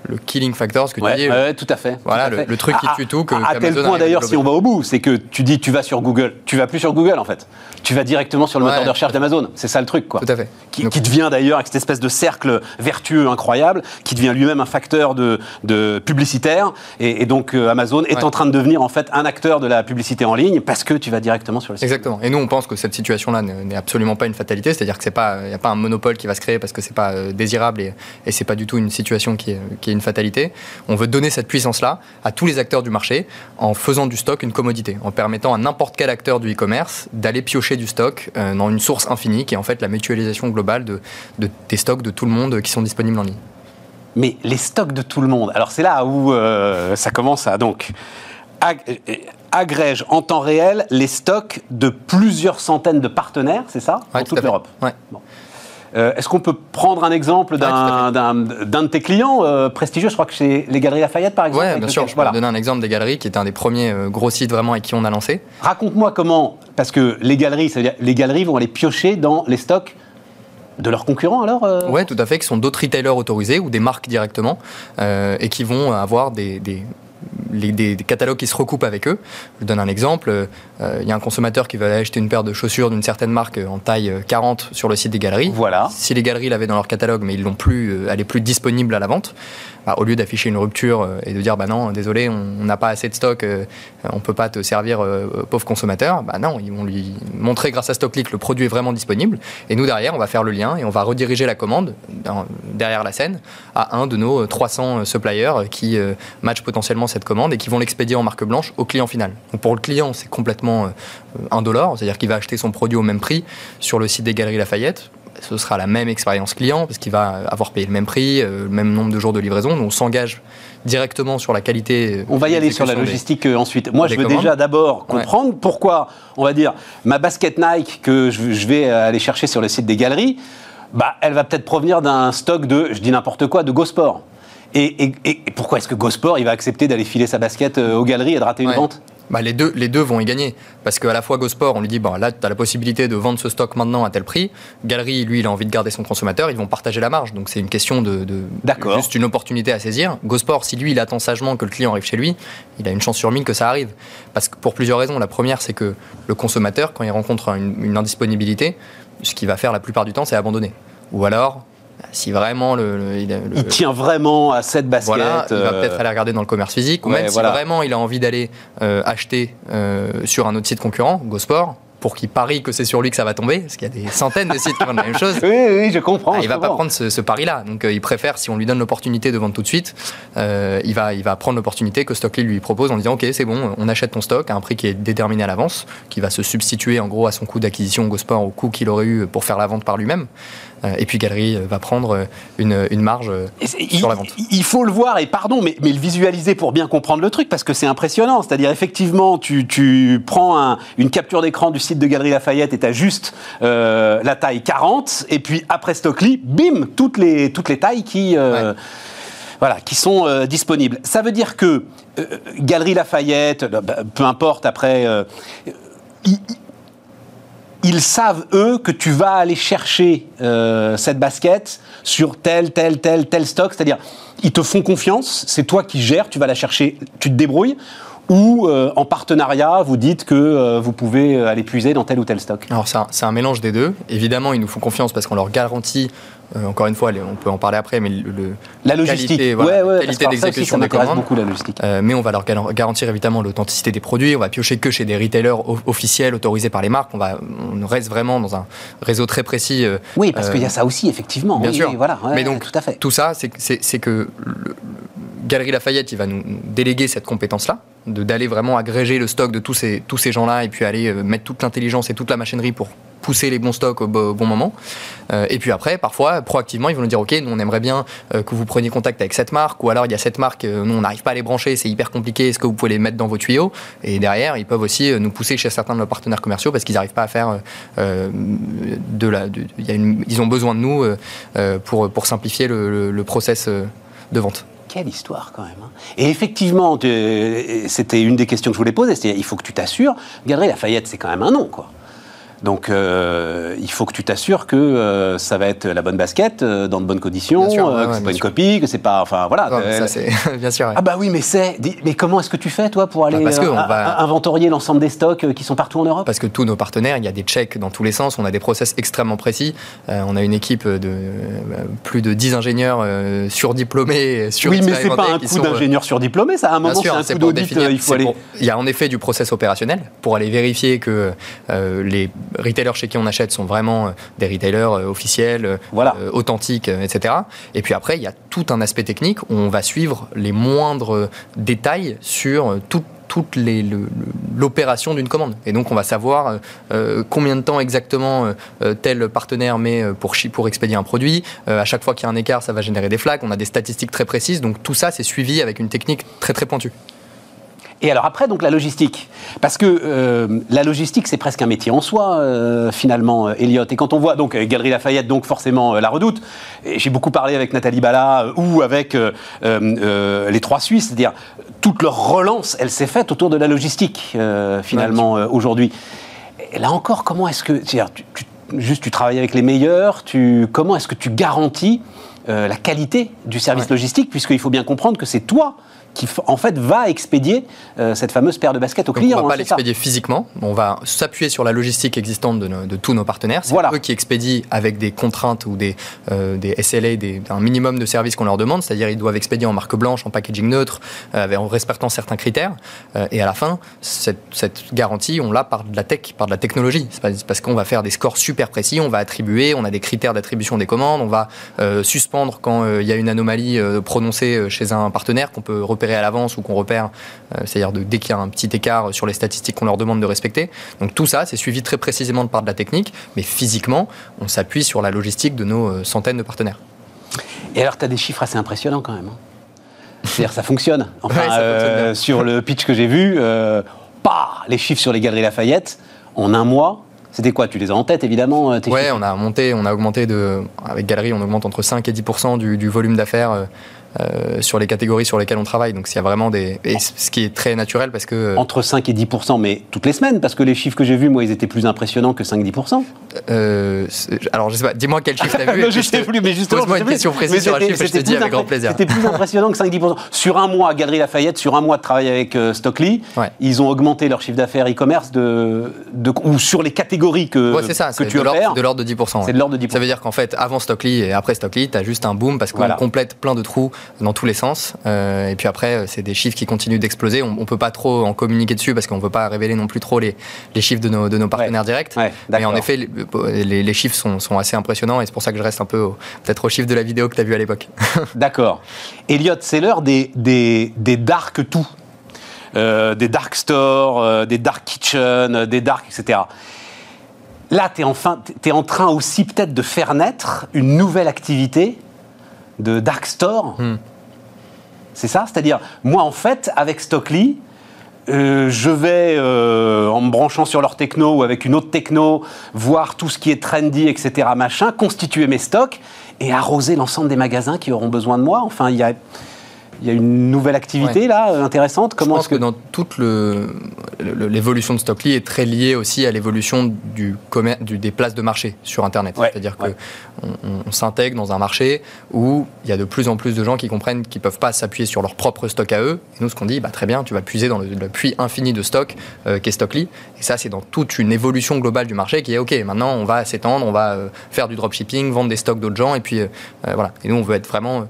Speaker 3: le, killing factor, ce que tu dis.
Speaker 1: Ouais, tout à fait.
Speaker 3: Voilà, le, truc qui tue tout. Que,
Speaker 1: à, tel point d'ailleurs, si on va au bout, c'est que tu dis tu vas sur Google, tu vas plus sur Google en fait. Tu vas directement sur le moteur de recherche d'Amazon. C'est ça le truc, quoi.
Speaker 3: Tout à fait.
Speaker 1: Qui, qui devient d'ailleurs avec cette espèce de cercle vertueux incroyable, qui devient lui-même un facteur de, de publicitaire. Et, donc euh, Amazon est en train de devenir en fait un acteur de la publicité en ligne parce que tu vas directement sur le site.
Speaker 3: Exactement. Et nous, on pense que cette situation-là n'est absolument pas une fatalité, c'est-à-dire que c'est pas, il n'y a pas un monopole qui va se créer parce que c'est pas euh, désirable et, et c'est pas du tout une situation qui est, qui est une fatalité. On veut donner cette puissance-là à tous les acteurs du marché en faisant du stock une commodité, en permettant à n'importe quel acteur du e-commerce d'aller piocher du stock euh, dans une source infinie qui est en fait la mutualisation globale de, de, des stocks de tout le monde qui sont disponibles en ligne
Speaker 1: mais les stocks de tout le monde. Alors c'est là où euh, ça commence à donc agrège en temps réel les stocks de plusieurs centaines de partenaires, c'est ça,
Speaker 3: dans
Speaker 1: toute l'Europe.
Speaker 3: Ouais.
Speaker 1: Euh, est-ce qu'on peut prendre un exemple d'un de tes clients euh, prestigieux? Je crois que c'est les Galeries Lafayette, par exemple.
Speaker 3: Oui, bien sûr. Je peux donner un exemple des galeries, qui est un des premiers gros sites vraiment avec qui on a lancé.
Speaker 1: Raconte-moi comment, parce que les galeries, les galeries vont aller piocher dans les stocks de leurs concurrents alors
Speaker 3: euh Oui, tout à fait, qui sont d'autres retailers autorisés ou des marques directement euh, et qui vont avoir des, des, catalogues qui se recoupent avec eux. Je donne un exemple. Euh, il y a un consommateur qui veut aller acheter une paire de chaussures d'une certaine marque en taille 40 sur le site des galeries.
Speaker 1: Voilà.
Speaker 3: Si les galeries l'avaient dans leur catalogue, mais ils l'ont plus, elle est plus disponible à la vente, bah, au lieu d'afficher une rupture euh, et de dire bah non, désolé, on n'a pas assez de stock, euh, on peut pas te servir, euh, pauvre consommateur, bah non, ils vont lui montrer grâce à StockClick le produit est vraiment disponible. Et nous, derrière, on va faire le lien et on va rediriger la commande derrière la scène à un de nos 300 suppliers qui matchent potentiellement cette commande et qui vont l'expédier en marque blanche au client final. Donc pour le client, c'est complètement indolore, c'est-à-dire qu'il va acheter son produit au même prix sur le site des Galeries Lafayette ce sera la même expérience client parce qu'il va avoir payé le même prix, euh, le même nombre de jours de livraison. on s'engage directement sur la qualité.
Speaker 1: Euh, on va y aller sur la logistique euh, ensuite. Moi, je veux déjà d'abord comprendre pourquoi, on va dire, ma basket Nike que je vais aller chercher sur le site des galeries, bah, elle va peut-être provenir d'un stock de, je dis n'importe quoi, de GoSport. Et, et, pourquoi est-ce que GoSport, il va accepter d'aller filer sa basket aux galeries et de rater une vente?
Speaker 3: Bah, les, deux, les deux vont y gagner. Parce qu'à la fois GoSport, on lui dit, bon, là, tu as la possibilité de vendre ce stock maintenant à tel prix. Galerie, lui, il a envie de garder son consommateur, ils vont partager la marge. Donc c'est une question de, de juste une opportunité à saisir. GoSport, si lui, il attend sagement que le client arrive chez lui, il a une chance sur mille que ça arrive. Parce que pour plusieurs raisons. La première, c'est que le consommateur, quand il rencontre une, une indisponibilité, ce qu'il va faire la plupart du temps, c'est abandonner. Ou alors, si vraiment le,
Speaker 1: il, tient vraiment à cette basket,
Speaker 3: il va euh, peut-être aller regarder dans le commerce physique, ou même si vraiment il a envie d'aller euh, acheter euh, sur un autre site concurrent, GoSport, pour qu'il parie que c'est sur lui que ça va tomber, parce qu'il y a des centaines de sites qui font la même chose.
Speaker 1: Oui, oui, je comprends.
Speaker 3: Ah, il va pas prendre ce, pari-là. Donc il préfère, si on lui donne l'opportunité de vendre tout de suite, il, va, il va prendre l'opportunité que Stockly lui propose en disant Ok, c'est bon, on achète ton stock à un prix qui est déterminé à l'avance, qui va se substituer en gros à son coût d'acquisition GoSport au coût qu'il aurait eu pour faire la vente par lui-même. Euh, et puis Galerie euh, va prendre euh, une, une marge sur la vente.
Speaker 1: Il faut le voir, et pardon, mais, mais le visualiser pour bien comprendre le truc, parce que c'est impressionnant. C'est-à-dire, effectivement, tu, tu prends une capture d'écran du site site de Galerie Lafayette et tu as juste euh, la taille 40, et puis après Stockley, bim, toutes les, toutes les tailles qui, euh, voilà, qui sont euh, disponibles. Ça veut dire que Galerie Lafayette, bah, peu importe après, ils, ils savent, eux, que tu vas aller chercher cette basket sur tel, tel, tel, tel stock. C'est-à-dire, ils te font confiance, c'est toi qui gères, tu vas la chercher, tu te débrouilles. Ou euh, en partenariat, vous dites que euh, vous pouvez euh, aller puiser dans tel ou tel stock.
Speaker 3: Alors c'est un, un mélange des deux. Évidemment, ils nous font confiance parce qu'on leur garantit, euh, encore une fois, on peut en parler après, mais le, le-
Speaker 1: La logistique,
Speaker 3: qualité, voilà,
Speaker 1: ouais, ouais,
Speaker 3: qualité d'exécution des commandes.
Speaker 1: beaucoup la logistique.
Speaker 3: Euh, mais on va leur gar- garantir évidemment l'authenticité des produits. On va piocher que chez des retailers officiels autorisés par les marques. On, va, on reste vraiment dans un réseau très précis. euh,
Speaker 1: Oui, parce qu'il y a ça aussi, effectivement.
Speaker 3: Bien
Speaker 1: Oui,
Speaker 3: sûr.
Speaker 1: oui, voilà, ouais,
Speaker 3: Mais donc,
Speaker 1: tout à fait.
Speaker 3: Tout ça, c'est que- le- le Galerie Lafayette, il va nous déléguer cette compétence-là, d'aller vraiment agréger le stock de tous ces, tous ces gens-là et puis aller mettre toute l'intelligence et toute la machinerie pour pousser les bons stocks au, bo- au bon moment. Euh, et puis après, parfois, proactivement, ils vont nous dire, OK, nous, on aimerait bien euh, que vous preniez contact avec cette marque, ou alors il y a cette marque, euh, nous, on n'arrive pas à les brancher, c'est hyper compliqué, est-ce que vous pouvez les mettre dans vos tuyaux? Et derrière, ils peuvent aussi nous pousser chez certains de nos partenaires commerciaux parce qu'ils n'arrivent pas à faire de la... ils ont besoin de nous pour, pour simplifier le, le- process de vente.
Speaker 1: Quelle histoire quand même. hein. Et effectivement, c'était une des questions que je voulais poser, il faut que tu t'assures. Galerie Lafayette, c'est quand même un nom, quoi. Donc, euh, il faut que tu t'assures que euh, ça va être la bonne basket, euh, dans de bonnes conditions,
Speaker 3: sûr, ouais,
Speaker 1: que
Speaker 3: ouais,
Speaker 1: c'est pas une
Speaker 3: sûr.
Speaker 1: copie, que c'est pas. Enfin, voilà.
Speaker 3: Ouais, ça, c'est bien sûr. ouais.
Speaker 1: ah bah oui, mais c'est. Mais comment est-ce que tu fais, toi, pour aller
Speaker 3: parce que on va-
Speaker 1: inventorier l'ensemble des stocks qui sont partout en Europe?
Speaker 3: Parce que tous nos partenaires, il y a des checks dans tous les sens, on a des process extrêmement précis. On a une équipe de plus de 10 ingénieurs surdiplômés,
Speaker 1: Oui, mais c'est pas un coup
Speaker 3: sont,
Speaker 1: d'ingénieur surdiplômé, ça. À un moment, c'est un coup d'audit, il faut aller.
Speaker 3: pour- Il y a en effet du process opérationnel pour aller vérifier que les retailers chez qui on achète sont vraiment euh, des retailers euh, officiels, euh,
Speaker 1: Voilà.
Speaker 3: authentiques, etc. Et puis après, il y a tout un aspect technique où on va suivre les moindres détails sur tout toute le- le- l'opération d'une commande. Et donc, on va savoir euh, combien de temps exactement euh, tel partenaire met pour, pour expédier un produit. Euh, à chaque fois qu'il y a un écart, ça va générer des flags. On a des statistiques très précises. Donc, tout ça, c'est suivi avec une technique très, très pointue.
Speaker 1: Et alors après, donc la logistique. Parce que euh, la logistique, c'est presque un métier en soi, euh, finalement, euh, Elliot. Et quand on voit, donc, Galerie Lafayette, donc forcément euh, la redoute, j'ai beaucoup parlé avec Nathalie Bala ou avec les trois Suisses, c'est-à-dire toute leur relance, elle s'est faite autour de la logistique, finalement, aujourd'hui. Et là encore, comment est-ce que. c'est-à-dire, tu- tu- juste, tu travailles avec les meilleurs, tu, comment est-ce que tu garantis la qualité du service
Speaker 3: Ouais.
Speaker 1: logistique, puisqu'il faut bien comprendre que c'est toi qui, en fait, va expédier euh, cette fameuse paire de baskets au
Speaker 3: Donc,
Speaker 1: client.
Speaker 3: on va pas
Speaker 1: hein, ça
Speaker 3: l'expédier physiquement. On va s'appuyer sur la logistique existante de, nos- de tous nos partenaires. C'est
Speaker 1: Voilà.
Speaker 3: eux qui expédient avec des contraintes ou des, euh, des SLA, des, un minimum de services qu'on leur demande. C'est-à-dire ils doivent expédier en marque blanche, en packaging neutre, euh, en respectant certains critères. Et à la fin, cette, cette garantie, on l'a par de la tech, par de la technologie. C'est pas- parce qu'on va faire des scores super précis, on va attribuer, on a des critères d'attribution des commandes, on va suspendre quand il y a une anomalie prononcée chez un partenaire qu'on peut repérer à l'avance ou qu'on repère, euh, c'est-à-dire dès qu'il y a un petit écart sur les statistiques qu'on leur demande de respecter. Donc tout ça, c'est suivi très précisément de par de la technique, mais physiquement, on s'appuie sur la logistique de nos euh, centaines de partenaires.
Speaker 1: Et alors, tu as des chiffres assez impressionnants quand même. hein. C'est-à-dire, ça fonctionne. Enfin,
Speaker 3: Ouais, ça
Speaker 1: euh, sur le pitch que j'ai vu, euh, bah, les chiffres sur les Galeries Lafayette, en un mois, c'était quoi? Tu les as en tête, évidemment tes
Speaker 3: Ouais,
Speaker 1: chiffres?
Speaker 3: on a monté, on a augmenté de, avec Galerie, on augmente entre 5 et 10 du, du volume d'affaires euh, sur les catégories sur lesquelles on travaille. Donc, il y a vraiment des, et ce qui est très naturel parce que euh,
Speaker 1: Entre 5 et 10 mais toutes les semaines, parce que les chiffres que j'ai vus, moi, ils étaient plus impressionnants que 5-10
Speaker 3: euh, alors je sais pas, dis-moi quel chiffre t'as vu.
Speaker 1: Non, je sais plus, mais justement.
Speaker 3: Pose-moi une question précise sur un
Speaker 1: c'était-
Speaker 3: chiffre et je te dis
Speaker 1: plus
Speaker 3: avec grand plaisir.
Speaker 1: C'était plus impressionnant que 5-10%. Sur un mois, Galerie Lafayette, sur un mois de travail avec euh, Stockley,
Speaker 3: Ouais.
Speaker 1: ils ont augmenté leur chiffre d'affaires e-commerce de, de, ou sur les catégories que,
Speaker 3: Ouais, c'est ça,
Speaker 1: que
Speaker 3: c'est
Speaker 1: tu
Speaker 3: de l'ordre
Speaker 1: opères.
Speaker 3: de l'ordre de 10%. ouais.
Speaker 1: C'est de l'ordre de 10%.
Speaker 3: Ça veut dire qu'en fait, avant Stockley et après Stockley, tu as juste un boom parce qu'on
Speaker 1: Voilà.
Speaker 3: complète plein de trous dans tous les sens. Euh, et puis après, euh, c'est des chiffres qui continuent d'exploser. On, on peut pas trop en communiquer dessus parce qu'on veut pas révéler non plus trop les, les chiffres de nos, de nos partenaires directs.
Speaker 1: Ouais,
Speaker 3: Mais en effet, les, les- les chiffres sont, sont assez impressionnants et c'est pour ça que je reste un peu peut-être au chiffre de la vidéo que tu as vu à l'époque.
Speaker 1: D'accord. Elliot, c'est l'heure des, des, des dark tout. Euh, des dark stores, euh, des dark kitchen, des dark, etc. Là, tu es, enfin, t'es en train aussi peut-être de faire naître une nouvelle activité de dark store.
Speaker 3: Hmm.
Speaker 1: C'est ça? C'est-à-dire, moi, en fait, avec Stockley, euh, je vais, euh, en me branchant sur leur techno ou avec une autre techno, voir tout ce qui est trendy, etc., machin, constituer mes stocks et arroser l'ensemble des magasins qui auront besoin de moi. Enfin, il y a il y a une nouvelle activité là intéressante?
Speaker 3: Comment Je pense que... dans toute l'évolution de Stockly est très liée aussi à l'évolution du, du des places de marché sur Internet. C'est-à-dire qu'on on, s'intègre dans un marché où il y a de plus en plus de gens qui comprennent qu'ils ne peuvent pas s'appuyer sur leur propre stock à eux. Et nous, ce qu'on dit, bah, très bien, tu vas puiser dans le, puits infini de stock euh, qu'est Stockly. Et ça, c'est dans toute une évolution globale du marché qui est OK, maintenant on va s'étendre, on va euh, faire du dropshipping, vendre des stocks d'autres gens. Et puis euh, voilà. Et nous, on veut être vraiment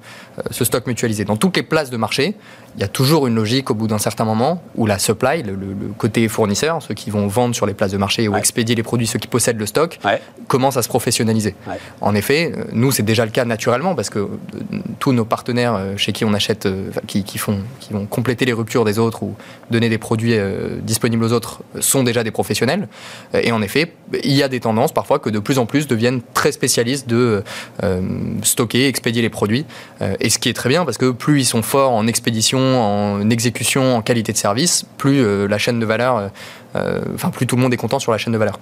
Speaker 3: ce stock mutualisé. Dans toutes les places de marché, il y a toujours une logique au bout d'un certain moment où la supply, le, côté fournisseur, ceux qui vont vendre sur les places de marché ou expédier les produits, ceux qui possèdent le stock, commence à se professionnaliser. En effet, euh, nous, c'est déjà le cas naturellement parce que euh, tous nos partenaires euh, chez qui on achète, qui, font, qui vont compléter les ruptures des autres ou donner des produits disponibles aux autres sont déjà des professionnels. Et en effet, il y a des tendances parfois que de plus en plus deviennent très spécialistes de stocker, expédier les produits. et ce qui est très bien parce que plus ils sont forts en expédition, en exécution, en qualité de service, plus euh, la chaîne de valeur, euh, euh, enfin plus tout le monde est content sur la chaîne de valeur.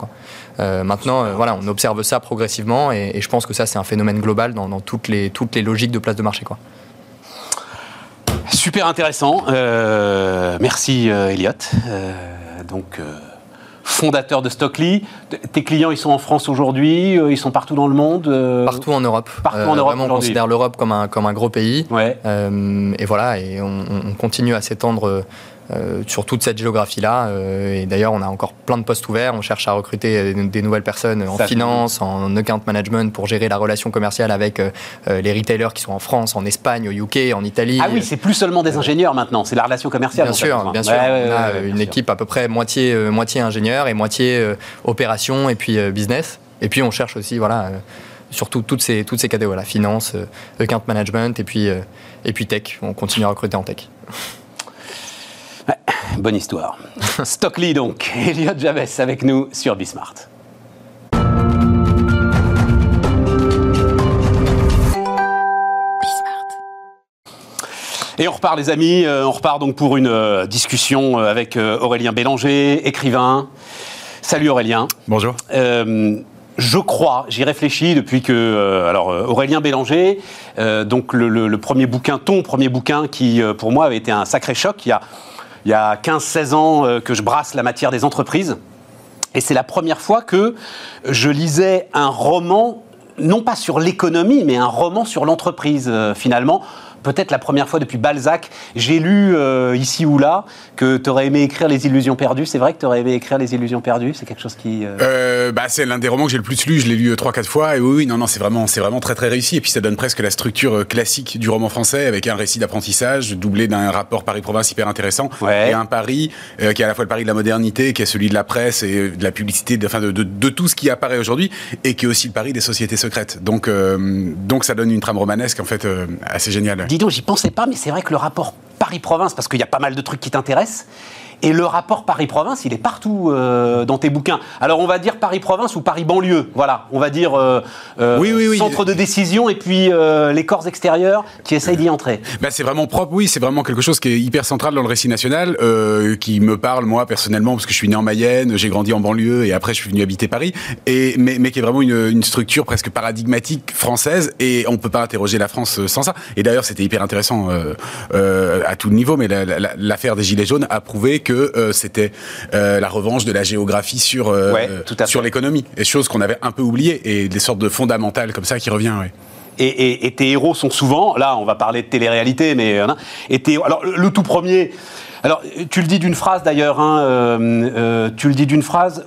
Speaker 3: Maintenant, voilà, on observe ça progressivement et, je pense que ça c'est un phénomène global dans, toutes, les, toutes les logiques de place de marché.
Speaker 1: Super intéressant. merci Elliot. donc fondateur de Stockly. Tes clients, ils sont en France aujourd'hui, euh, ils sont partout dans le monde
Speaker 3: euh, Partout en Europe.
Speaker 1: Partout en euh, Europe.
Speaker 3: Vraiment, on considère l'Europe comme un, comme un gros pays. Ouais. et voilà, et on, on continue à s'étendre euh, sur toute cette géographie-là. Euh, et d'ailleurs, on a encore plein de postes ouverts. On cherche à recruter des, nouvelles personnes en finance, en account management pour gérer la relation commerciale avec euh, les retailers qui sont en France, en Espagne, au UK, en Italie.
Speaker 1: Ah oui, c'est plus seulement des ingénieurs maintenant, c'est la relation commerciale.
Speaker 3: Bien sûr, bien sûr. on a une équipe à peu près moitié, moitié ingénieur et moitié opération et puis business. Et puis on cherche aussi, voilà surtout toutes ces, toutes ces catégories, finance, account management et puis, et puis tech. On continue à recruter en tech.
Speaker 1: Bonne histoire. Stockley donc, Elliot Javes avec nous sur Bismart. Et on repart les amis, euh, on repart donc pour une euh, discussion euh, avec Aurélien Bélanger, écrivain. Salut Aurélien.
Speaker 4: Bonjour.
Speaker 1: je crois, j'y réfléchis depuis que alors Aurélien Bélanger, donc le, le, premier bouquin, ton premier bouquin qui pour moi avait été un sacré choc. Il y a il y a 15-16 ans euh, que je brasse la matière des entreprises. Et c'est la première fois que je lisais un roman, non pas sur l'économie, mais un roman sur l'entreprise, euh, finalement peut-être la première fois depuis Balzac. J'ai lu euh, ici ou là que tu aurais aimé écrire Les Illusions perdues. C'est vrai que tu aurais aimé écrire Les Illusions perdues? C'est quelque chose qui.
Speaker 4: Euh, euh, bah, c'est l'un des romans que j'ai le plus lu. Je l'ai lu trois, quatre fois. Et oui, oui, non, non, c'est vraiment, c'est vraiment très, très réussi. Et puis ça donne presque la structure classique du roman français avec un récit d'apprentissage doublé d'un rapport Paris-Province hyper intéressant et un Paris qui est à la fois le Paris de la modernité, qui est celui de la presse et de la publicité, de, enfin, de, de, tout ce qui apparaît aujourd'hui, et qui est aussi le Paris des sociétés secrètes. Donc, donc ça donne une trame romanesque en fait assez géniale.
Speaker 1: Dis donc, j'y pensais pas, mais c'est vrai que le rapport Paris-Province, parce qu'il y a pas mal de trucs qui t'intéressent, et le rapport Paris-Province, il est partout euh, dans tes bouquins. Alors on va dire Paris-Province ou Paris-Banlieue. Voilà, on va dire euh, euh, centre de décision et puis les corps extérieurs qui essayent d'y entrer.
Speaker 4: Ben, c'est vraiment propre, oui, c'est vraiment quelque chose qui est hyper central dans le récit national, qui me parle moi personnellement parce que je suis né en Mayenne, j'ai grandi en banlieue et après je suis venu habiter Paris, et, mais, mais qui est vraiment une, une, structure presque paradigmatique française et on peut pas interroger la France sans ça. Et d'ailleurs c'était hyper intéressant à tout niveau, mais l'affaire des Gilets jaunes a prouvé que euh, c'était euh, la revanche de la géographie sur, euh, sur l'économie. Et chose qu'on avait un peu oubliée, et des sortes de fondamentales comme ça qui revient.
Speaker 1: Et, tes héros sont souvent, là on va parler de télé-réalité, mais et alors le tout premier, alors tu le dis d'une phrase d'ailleurs, hein, tu le dis d'une phrase.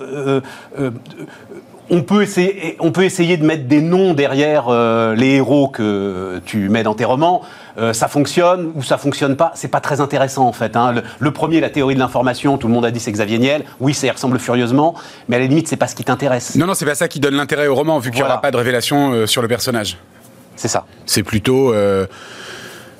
Speaker 1: On peut, essayer, on peut essayer de mettre des noms derrière les héros que tu mets dans tes romans. Euh, ça fonctionne ou ça fonctionne pas, c'est pas très intéressant en fait. Hein. Le, premier, la théorie de l'information, tout le monde a dit c'est Xavier Niel. Oui, ça y ressemble furieusement, mais à la limite, c'est pas ce qui t'intéresse.
Speaker 4: Non, non, c'est pas ça qui donne l'intérêt au roman, vu qu'il n'y aura pas de révélation euh, sur le personnage.
Speaker 1: C'est ça.
Speaker 4: C'est plutôt. Euh,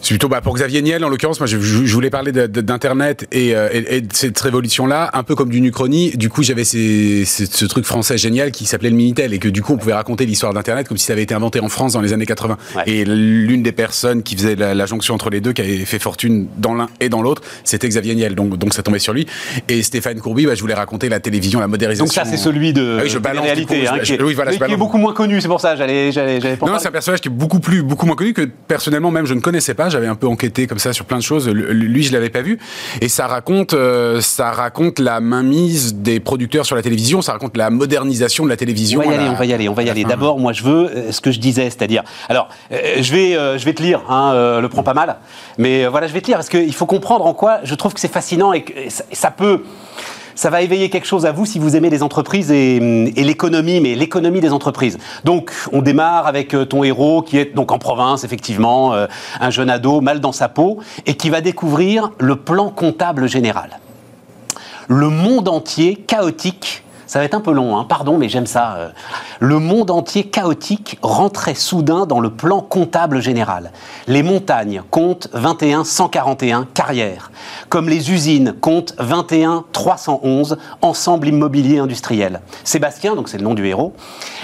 Speaker 4: C'est plutôt bah, pour Xavier Niel, en l'occurrence, moi je, je voulais parler d'Internet et, euh, et, et, de cette révolution-là, un peu comme d'une uchronie. Du coup, j'avais ce truc français génial qui s'appelait le Minitel et que du coup, on pouvait raconter l'histoire d'Internet comme si ça avait été inventé en France dans les années 80. Et l'une des personnes qui faisait la, la, jonction entre les deux, qui avait fait fortune dans l'un et dans l'autre, c'était Xavier Niel. Donc, donc ça tombait sur lui. Et Stéphane Courby, bah, je voulais raconter la télévision, la modérisation.
Speaker 1: Donc ça, c'est celui de,
Speaker 4: ah oui, je
Speaker 1: de
Speaker 4: balance,
Speaker 1: réalité,
Speaker 4: coup,
Speaker 1: hein,
Speaker 4: je,
Speaker 1: qui, est,
Speaker 4: oui, voilà,
Speaker 1: mais qui est beaucoup moins connu. C'est pour ça, j'allais, j'allais, j'allais
Speaker 4: Non, c'est un personnage qui est beaucoup plus, beaucoup moins connu que personnellement même je ne connaissais pas. J'avais un peu enquêté comme ça sur plein de choses. Lui, je l'avais pas vu. Et ça raconte, euh, ça raconte la mainmise des producteurs sur la télévision. Ça raconte la modernisation de la télévision.
Speaker 1: On va y aller,
Speaker 4: la,
Speaker 1: on va y aller, on va y aller. D'abord, moi, je veux euh, ce que je disais, c'est-à-dire, alors, euh, je vais, je vais te lire. Hein, le prends pas mal, mais voilà, je vais te lire parce qu'il faut comprendre en quoi je trouve que c'est fascinant et que ça, ça peut ça va éveiller quelque chose à vous si vous aimez les entreprises et, l'économie, mais l'économie des entreprises. Donc, on démarre avec ton héros qui est donc en province, effectivement, euh, un jeune ado mal dans sa peau et qui va découvrir le plan comptable général. Le monde entier chaotique. Ça va être un peu long, hein, pardon, mais j'aime ça. euh. Le monde entier chaotique rentrait soudain dans le plan comptable général. Les montagnes comptent 21 141 carrières, comme les usines comptent 21 311 ensemble immobilier industriel. Sébastien, donc c'est le nom du héros,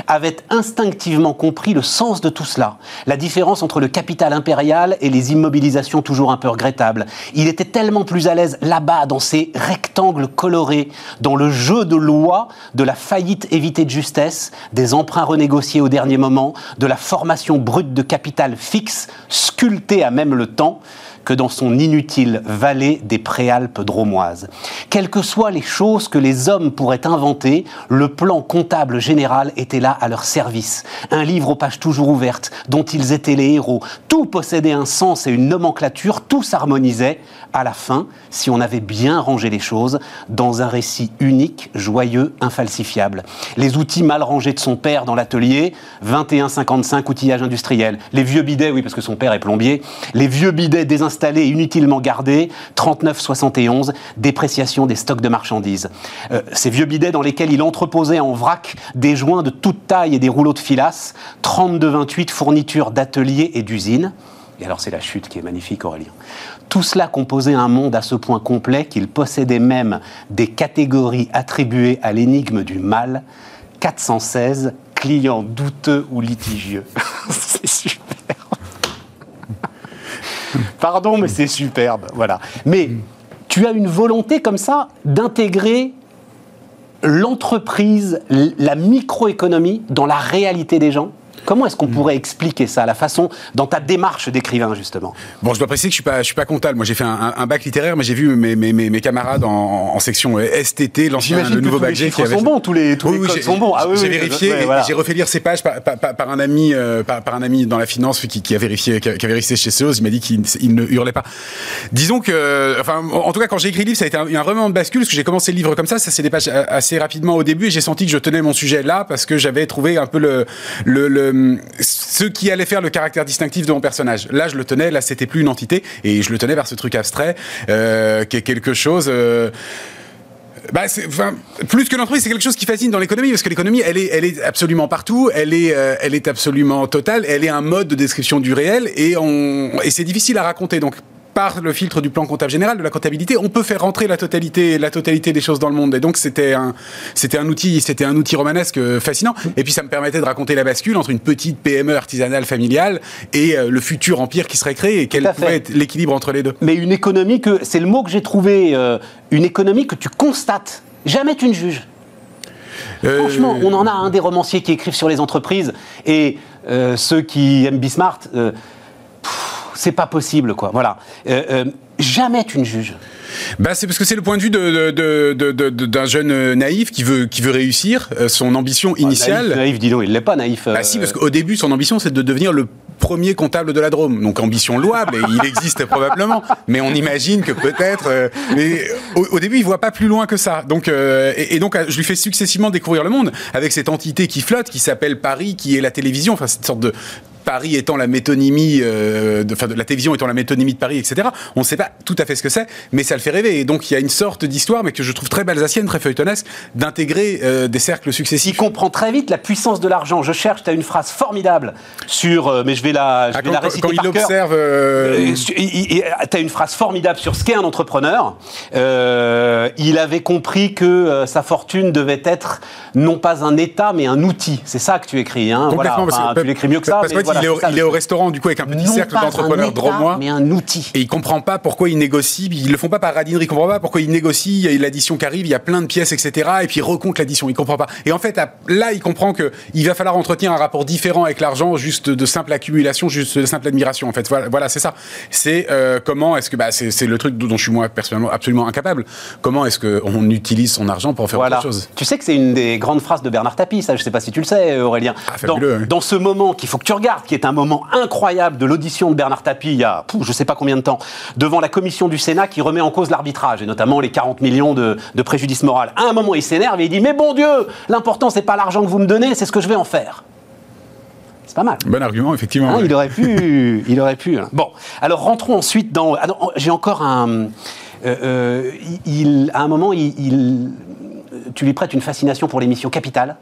Speaker 1: avait instinctivement compris le sens de tout cela, la différence entre le capital impérial et les immobilisations toujours un peu regrettables. Il était tellement plus à l'aise là-bas, dans ces rectangles colorés, dans le jeu de loi de la faillite évitée de justesse, des emprunts renégociés au dernier moment, de la formation brute de capital fixe, sculptée à même le temps, que dans son inutile vallée des préalpes dromoises. Quelles que soient les choses que les hommes pourraient inventer, le plan comptable général était là à leur service. Un livre aux pages toujours ouvertes, dont ils étaient les héros. Tout possédait un sens et une nomenclature, tout s'harmonisait. À la fin, si on avait bien rangé les choses, dans un récit unique, joyeux, infalsifiable. Les outils mal rangés de son père dans l'atelier, 2155 outillage industriel. Les vieux bidets, oui, parce que son père est plombier. Les vieux bidets désinstallés et inutilement gardés, 3971, dépréciation des stocks de marchandises. Euh, ces vieux bidets dans lesquels il entreposait en vrac des joints de toute taille et des rouleaux de filasse, 3228 fournitures d'ateliers et d'usines. Et alors c'est la chute qui est magnifique, Aurélien. Tout cela composait un monde à ce point complet qu'il possédait même des catégories attribuées à l'énigme du mal. 416 clients douteux ou litigieux. c'est super. Pardon, mais c'est superbe. Voilà. Mais tu as une volonté comme ça d'intégrer l'entreprise, la microéconomie dans la réalité des gens? Comment est-ce qu'on pourrait expliquer ça, la façon dans ta démarche d'écrivain justement?
Speaker 4: Bon, je dois préciser que je suis pas, je suis pas comptable. Moi, j'ai fait un, un, bac littéraire, mais j'ai vu mes, mes, mes, camarades en, en section STT, l'ancien le nouveau bac
Speaker 1: qui avait... sont bons, tous les, tous
Speaker 4: oui,
Speaker 1: les codes sont bons.
Speaker 4: Ah, oui, j'ai vérifié, ouais, voilà. j'ai refait lire ces pages par, par, par un ami, euh, par, par, un ami dans la finance qui, qui a vérifié, qui a, qui a vérifié chez Seos. Il m'a dit qu'il il ne hurlait pas. Disons que, enfin, en tout cas, quand j'ai écrit le livre, ça a été un, un vraiment de bascule parce que j'ai commencé le livre comme ça. Ça s'est dépassé assez rapidement au début et j'ai senti que je tenais mon sujet là parce que j'avais trouvé un peu le, le, le ce qui allait faire le caractère distinctif de mon personnage. Là, je le tenais, là, c'était plus une entité, et je le tenais vers ce truc abstrait, euh, qui est quelque chose... Euh, bah, plus que l'entreprise, c'est quelque chose qui fascine dans l'économie, parce que l'économie, elle est, absolument partout, elle est, euh, absolument totale, elle est un mode de description du réel, et, et c'est difficile à raconter. Donc, par le filtre du plan comptable général, de la comptabilité, on peut faire rentrer la totalité, la totalité des choses dans le monde. Et donc c'était un, c'était un outil, c'était un outil romanesque fascinant. Et puis ça me permettait de raconter la bascule entre une petite PME artisanale familiale et euh, le futur empire qui serait créé et quel pouvait être l'équilibre entre les deux.
Speaker 1: Mais une économie que, c'est le mot que j'ai trouvé, euh, une économie que tu constates. Jamais tu ne juges. Euh... Franchement, on en a un des romanciers qui écrivent sur les entreprises et euh, ceux qui aiment Bismarck c'est pas possible, quoi. Voilà. Euh, euh, jamais tu ne juges.
Speaker 4: Bah, c'est parce que c'est le point de vue d'un de, de, de, jeune naïf qui veut, qui veut réussir. Euh, son ambition initiale.
Speaker 1: Naïf, naïf dis donc, il l'est pas naïf.
Speaker 4: Bah, si, parce qu'au début, son ambition, c'est de devenir le premier comptable de la Drôme. Donc ambition louable, et il existe probablement. Mais on imagine que peut-être. Euh, mais au, au, début, il voit pas plus loin que ça. Donc euh, et, et, donc je lui fais successivement découvrir le monde avec cette entité qui flotte, qui s'appelle Paris, qui est la télévision. Enfin cette sorte de Paris étant la métonymie, euh, de, enfin, de la télévision étant la métonymie de Paris, etc. On ne sait pas tout à fait ce que c'est, mais ça le fait rêver. Et donc il y a une sorte d'histoire, mais que je trouve très balsacienne, très feuilletonesque, d'intégrer euh, des cercles successifs.
Speaker 1: Il comprend très vite la puissance de l'argent. Je cherche, tu as une phrase formidable sur, euh, mais je vais la, je
Speaker 4: Ah,
Speaker 1: vais
Speaker 4: quand,
Speaker 1: la réciter
Speaker 4: quand
Speaker 1: par
Speaker 4: il observe.
Speaker 1: tu as une phrase formidable sur ce qu'est un entrepreneur. Il avait compris que sa fortune devait être non pas un état, mais un outil. C'est ça que tu écris. Hein, voilà. Enfin, tu l'écris mieux que ça.
Speaker 4: Parce
Speaker 1: mais voilà,
Speaker 4: il est au,
Speaker 1: ça,
Speaker 4: il est restaurant, du coup, avec un petit
Speaker 1: Non
Speaker 4: cercle d'entrepreneurs dromois.
Speaker 1: mais un outil.
Speaker 4: Et il comprend pas pourquoi ils négocient. Ils le font pas par radinerie. Il comprend pas pourquoi ils négocient. Il y a l'addition qui arrive. Il y a plein de pièces, etc. Et puis il recompte l'addition. Il comprend pas. Et en fait, là, il comprend que il va falloir entretenir un rapport différent avec l'argent, juste de simple accumulation, juste de simple admiration. En fait, voilà, voilà, c'est ça. C'est euh, comment est-ce que bah, c'est le truc dont je suis moi personnellement absolument incapable. Comment est-ce que on utilise son argent pour faire
Speaker 1: Voilà.
Speaker 4: autre chose?
Speaker 1: Tu sais que c'est une des grandes phrases de Bernard Tapie, ça, je sais pas si tu le sais, Aurélien.
Speaker 4: Ah,
Speaker 1: dans,
Speaker 4: oui.
Speaker 1: dans ce moment qu'il faut que tu regardes, qui est un moment incroyable de l'audition de Bernard Tapie il y a, je sais pas combien de temps, devant la commission du Sénat qui remet en cause l'arbitrage, et notamment les 40 millions de, de préjudice moral. À un moment, il s'énerve et il dit Mais bon Dieu, l'important, c'est pas l'argent que vous me donnez, c'est ce que je vais en faire. C'est pas mal.
Speaker 4: Bon argument, effectivement.
Speaker 1: Hein, il aurait pu, il aurait pu. hein. Bon, alors rentrons ensuite dans. ah J'ai encore un. euh, euh, il, à un moment, il, il- tu lui prêtes une fascination pour l'émission Capital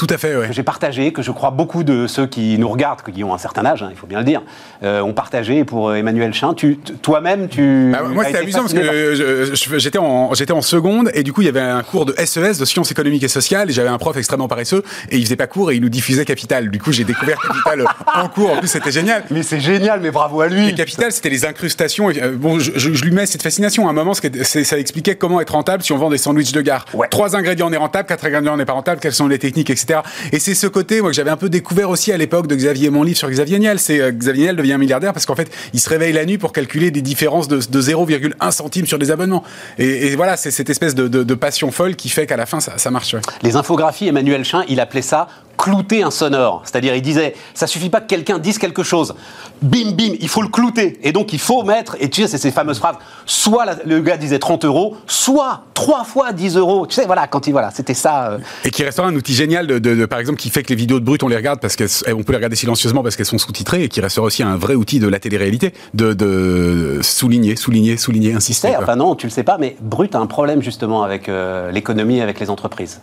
Speaker 4: Tout à fait,
Speaker 1: que j'ai partagé, que je crois beaucoup de ceux qui nous regardent, qui ont un certain âge, hein, il faut bien le dire, euh, ont partagé pour euh, Emmanuel Chin. Tu, t- toi-même, tu.
Speaker 4: Bah, moi, c'était amusant parce que j'étais en, seconde et du coup, il y avait un cours de SES, de sciences économiques et sociales, et j'avais un prof extrêmement paresseux et il faisait pas cours et il nous diffusait Capital. Du coup, j'ai découvert Capital en cours. En plus, c'était génial.
Speaker 1: Mais c'est génial, mais bravo à lui.
Speaker 4: Et Capital, c'était les incrustations. Et, euh, bon, je, je- je lui mets cette fascination. À un moment, ça expliquait comment être rentable si on vend des sandwichs de gare.
Speaker 1: Ouais.
Speaker 4: Trois ingrédients, on est rentable. Quatre ingrédients, on n'est pas rentable. Quelles sont les techniques, etc. Et c'est ce côté, que j'avais un peu découvert aussi à l'époque de Xavier, mon livre sur Xavier Niel. C'est euh, Xavier Niel devient milliardaire parce qu'en fait, il se réveille la nuit pour calculer des différences de, de 0,1 centime sur des abonnements. Et, voilà, c'est cette espèce de, passion folle qui fait qu'à la fin, ça, marche.
Speaker 1: Les infographies, Emmanuel Chin, il appelait ça clouter un sonore. C'est-à-dire, il disait, ça suffit pas que quelqu'un dise quelque chose. Bim, bim, il faut le clouter. Et donc, il faut mettre, et tu sais, c'est ces fameuses phrases, soit la- le gars disait 30 euros, soit trois fois 10 euros. Tu sais, voilà, quand il, voilà, c'était ça. euh,
Speaker 4: Et qui restera un outil génial, de, de- de- par exemple, qui fait que les vidéos de brut, on les regarde parce qu'on peut les regarder silencieusement parce qu'elles sont sous-titrées, et qui restera aussi un vrai outil de la télé-réalité, de, de souligner, souligner, souligner, insister.
Speaker 1: enfin non, tu le sais pas, mais Brut a un problème justement avec euh, l'économie, et avec les entreprises.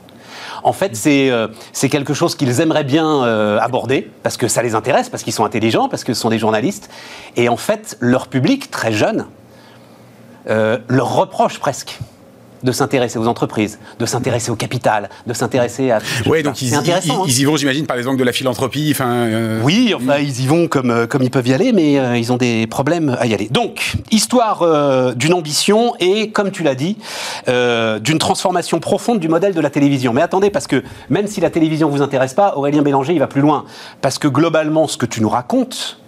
Speaker 1: En fait, c'est euh, c'est quelque chose qu'ils aimeraient bien euh, aborder, parce que ça les intéresse, parce qu'ils sont intelligents, parce que ce sont des journalistes. Et en fait, leur public, très jeune, euh, leur reproche presque de s'intéresser aux entreprises, de s'intéresser au capital, de s'intéresser à...
Speaker 4: Ouais, donc ils,
Speaker 1: hein.
Speaker 4: ils y vont, j'imagine, par les angles de la philanthropie. Enfin, euh,
Speaker 1: Oui, enfin, ils y vont comme, euh, comme ils peuvent y aller, mais euh, ils ont des problèmes à y aller. Donc, histoire euh, d'une ambition et, comme tu l'as dit, d'une transformation profonde du modèle de la télévision. Mais attendez, parce que même si la télévision vous intéresse pas, Aurélien Bélanger, il va plus loin. Parce que globalement, ce que tu nous racontes,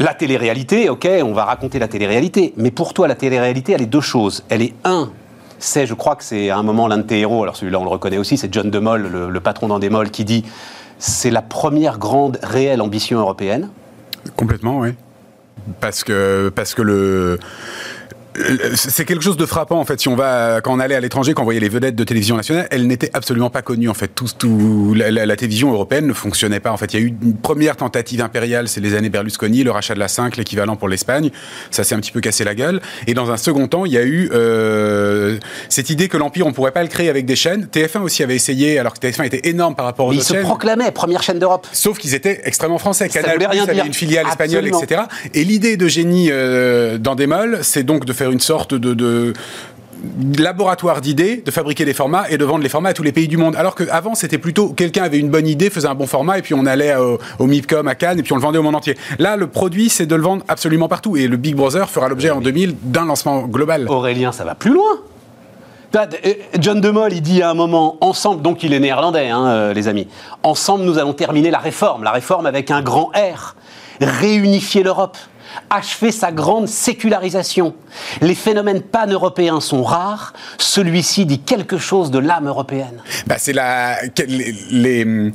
Speaker 1: la télé-réalité, ok, on va raconter la télé-réalité, mais pour toi, la télé-réalité, elle est deux choses. Elle est un, c'est, je crois que c'est à un moment l'un de tes héros, alors celui-là on le reconnaît aussi, c'est John DeMol, le, le patron d'Endemol, qui dit c'est la première grande réelle ambition européenne.
Speaker 4: complètement, oui. Parce que, parce que le. Le- C'est quelque chose de frappant en fait. Si on va quand on allait à l'étranger, quand on voyait les vedettes de télévision nationale, elles n'étaient absolument pas connues en fait. Tout, tout la, la- la télévision européenne ne fonctionnait pas en fait. Il y a eu une première tentative impériale, c'est les années Berlusconi, le rachat de la 5, l'équivalent pour l'Espagne. Ça s'est un petit peu cassé la gueule. Et dans un second temps, il y a eu euh, cette idée que l'empire on pourrait pas le créer avec des chaînes. TF1 aussi avait essayé, alors que TF1 était énorme par rapport aux
Speaker 1: Mais il
Speaker 4: autres
Speaker 1: se
Speaker 4: chaînes.
Speaker 1: proclamait première chaîne d'Europe.
Speaker 4: Sauf qu'ils étaient extrêmement français.
Speaker 1: Ça
Speaker 4: Canal avait une filiale espagnole, etc. Et l'idée de génie euh, d'Endemol, c'est donc de faire une sorte de, de laboratoire d'idées, de fabriquer des formats et de vendre les formats à tous les pays du monde. Alors qu'avant, c'était plutôt quelqu'un avait une bonne idée, faisait un bon format et puis on allait au, au MIPCOM à Cannes et puis on le vendait au monde entier. Là, le produit, c'est de le vendre absolument partout. Et le Big Brother fera l'objet en 2000 d'un lancement global.
Speaker 1: Aurélien, ça va plus loin. Euh, John De Mol, il dit à un moment, ensemble, donc il est néerlandais, hein, euh, les amis, ensemble nous allons terminer la réforme, la réforme avec un grand R, réunifier l'Europe, achever sa grande sécularisation. Les phénomènes pan-européens sont rares, celui-ci dit quelque chose de l'âme européenne.
Speaker 4: Bah, c'est la, les,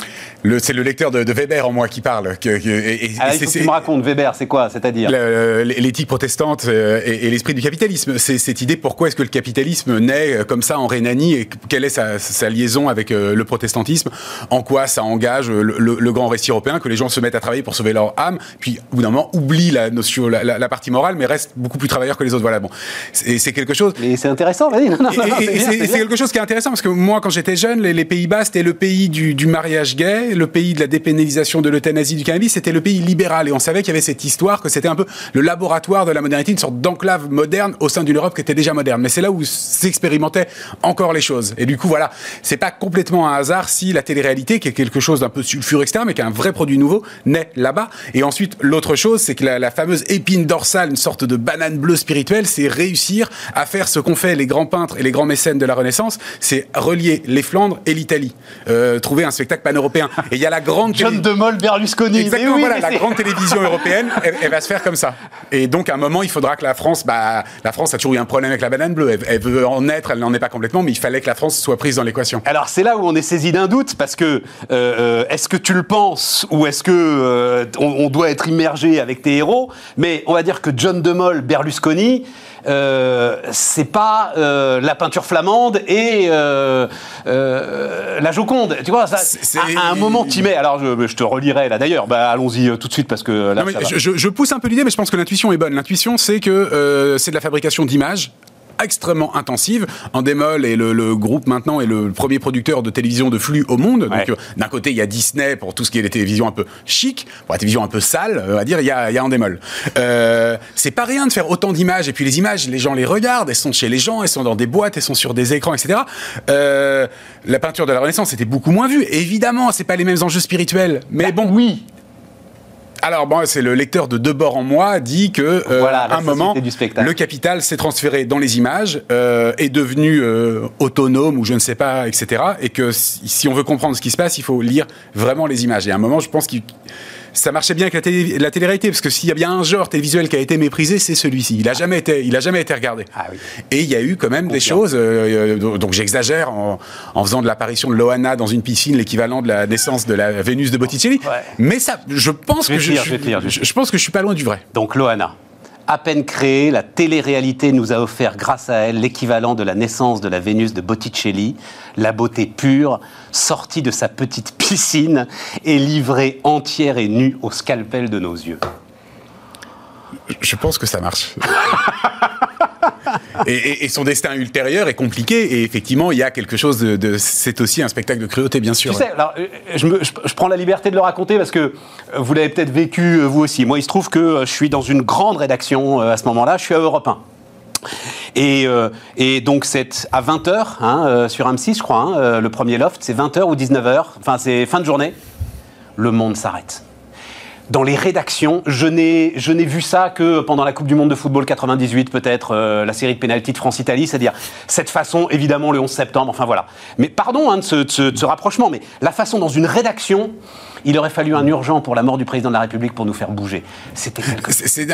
Speaker 4: c'est le lecteur de, Weber en moi qui parle. Que,
Speaker 1: et, ah, il faut que tu me racontes, Weber, c'est quoi C'est-à-dire
Speaker 4: L'éthique protestante euh, et, l'esprit du capitalisme. C'est cette idée pourquoi est-ce que le capitalisme naît euh, comme ça en Rhénanie et quelle est sa, liaison avec euh, le protestantisme? En quoi ça engage le, grand récit européen que les gens se mettent à travailler pour sauver leur âme, puis au bout d'un moment oublient la notion, la, partie morale, mais restent beaucoup plus travailleurs que les autres. Voilà, bon, c'est quelque chose.
Speaker 1: Mais c'est intéressant, vas-y.
Speaker 4: C'est quelque chose qui est intéressant parce que moi, quand j'étais jeune, les, Pays-Bas c'était le pays du, du mariage gay le pays de la dépénalisation de l'euthanasie du cannabis, c'était le pays libéral. Et on savait qu'il y avait cette histoire, que c'était un peu le laboratoire de la modernité, une sorte d'enclave moderne au sein d'une Europe qui était déjà moderne. Mais c'est là où s'expérimentaient encore les choses. Et du coup, voilà, c'est pas complètement un hasard si la télé-réalité, qui est quelque chose d'un peu sulfure externe, mais qui est un vrai produit nouveau, naît là-bas. Et ensuite, l'autre chose, c'est que la, fameuse épine dorsale, une sorte de banane bleue spirituelle, c'est réussir à faire ce qu'ont fait les grands peintres et les grands mécènes de la Renaissance, c'est relier les Flandres et l'Italie. Euh, trouver un spectacle pan-européen. Et il y a la grande.
Speaker 1: John de Mol, Berlusconi.
Speaker 4: Exactement, voilà, la grande télévision européenne, elle, va se faire comme ça. Et donc, à un moment, il faudra que la France, bah, la France a toujours eu un problème avec la banane bleue. Elle, veut en être, elle n'en est pas complètement, mais il fallait que la France soit prise dans l'équation.
Speaker 1: Alors, c'est là où on est saisi d'un doute, parce que euh, euh, est-ce que tu le penses ou est-ce que euh, on, doit être immergé avec tes héros? Mais on va dire que John de Mol, Berlusconi, euh, c'est pas euh, la peinture flamande et euh, la Joconde. Tu vois, ça, à, un moment. Alors, je, te relirai là d'ailleurs. Bah, allons-y tout de suite parce que là.
Speaker 4: je, pousse un peu l'idée, mais je pense que l'intuition est bonne. L'intuition, c'est que c'est de la fabrication d'images extrêmement intensive. Endemol est le, le, groupe maintenant est le premier producteur de télévision de flux au monde. Donc euh, d'un côté il y a Disney pour tout ce qui est les télévisions un peu chic, pour la télévision un peu sale, on va dire il y a, il y a Endemol. Euh, c'est pas rien de faire autant d'images et puis les images les gens les regardent, elles sont chez les gens, elles sont dans des boîtes, elles sont sur des écrans, etc. Euh, la peinture de la Renaissance était beaucoup moins vue. Évidemment c'est pas les mêmes enjeux spirituels, mais bah, bon
Speaker 1: oui
Speaker 4: alors bon, c'est le lecteur de Deux bords en moi dit que euh, à un moment le capital s'est transféré dans les images, euh, est devenu euh, autonome ou je ne sais pas, etc. Et que si, on veut comprendre ce qui se passe, il faut lire vraiment les images. Et à un moment, je pense qu'il ça marchait bien avec la, télé, la télé-réalité, parce que s'il y a bien un genre télévisuel qui a été méprisé, c'est celui-ci. Il a jamais été, il a jamais été regardé.
Speaker 1: Ah oui.
Speaker 4: Et il y a eu quand même des choses. Euh, euh, donc j'exagère en, en, faisant de l'apparition de Loana dans une piscine, l'équivalent de la naissance de la Vénus de Botticelli. Mais ça, je pense que je, je, je pense que je suis pas loin du vrai.
Speaker 1: Donc Loana à peine créée, la télé-réalité nous a offert grâce à elle l'équivalent de la naissance de la Vénus de Botticelli, la beauté pure, sortie de sa petite piscine et livrée entière et nue au scalpel de nos yeux.
Speaker 4: Je pense que ça marche. et, son destin ultérieur est compliqué. Et effectivement, il y a quelque chose de. c'est aussi un spectacle de cruauté, bien sûr.
Speaker 1: Tu sais, alors, euh, je, prends la liberté de le raconter parce que euh, vous l'avez peut-être vécu euh, vous aussi. Moi, il se trouve que je suis dans une grande rédaction à ce moment-là. Je suis à Europe 1. Et, et, donc c'est à 20h hein, sur M6, je crois, hein, le premier loft, c'est 20h ou 19h, enfin c'est fin de journée, le monde s'arrête dans les rédactions. Je n'ai, vu ça que pendant la Coupe du Monde de football 98, peut-être, euh, la série de pénalty de France-Italie, c'est-à-dire cette façon, évidemment, le 11 septembre, enfin voilà. Mais pardon hein, de, ce, rapprochement, mais la façon dans une rédaction il aurait fallu un urgent pour la mort du président de la République pour nous faire bouger. C'était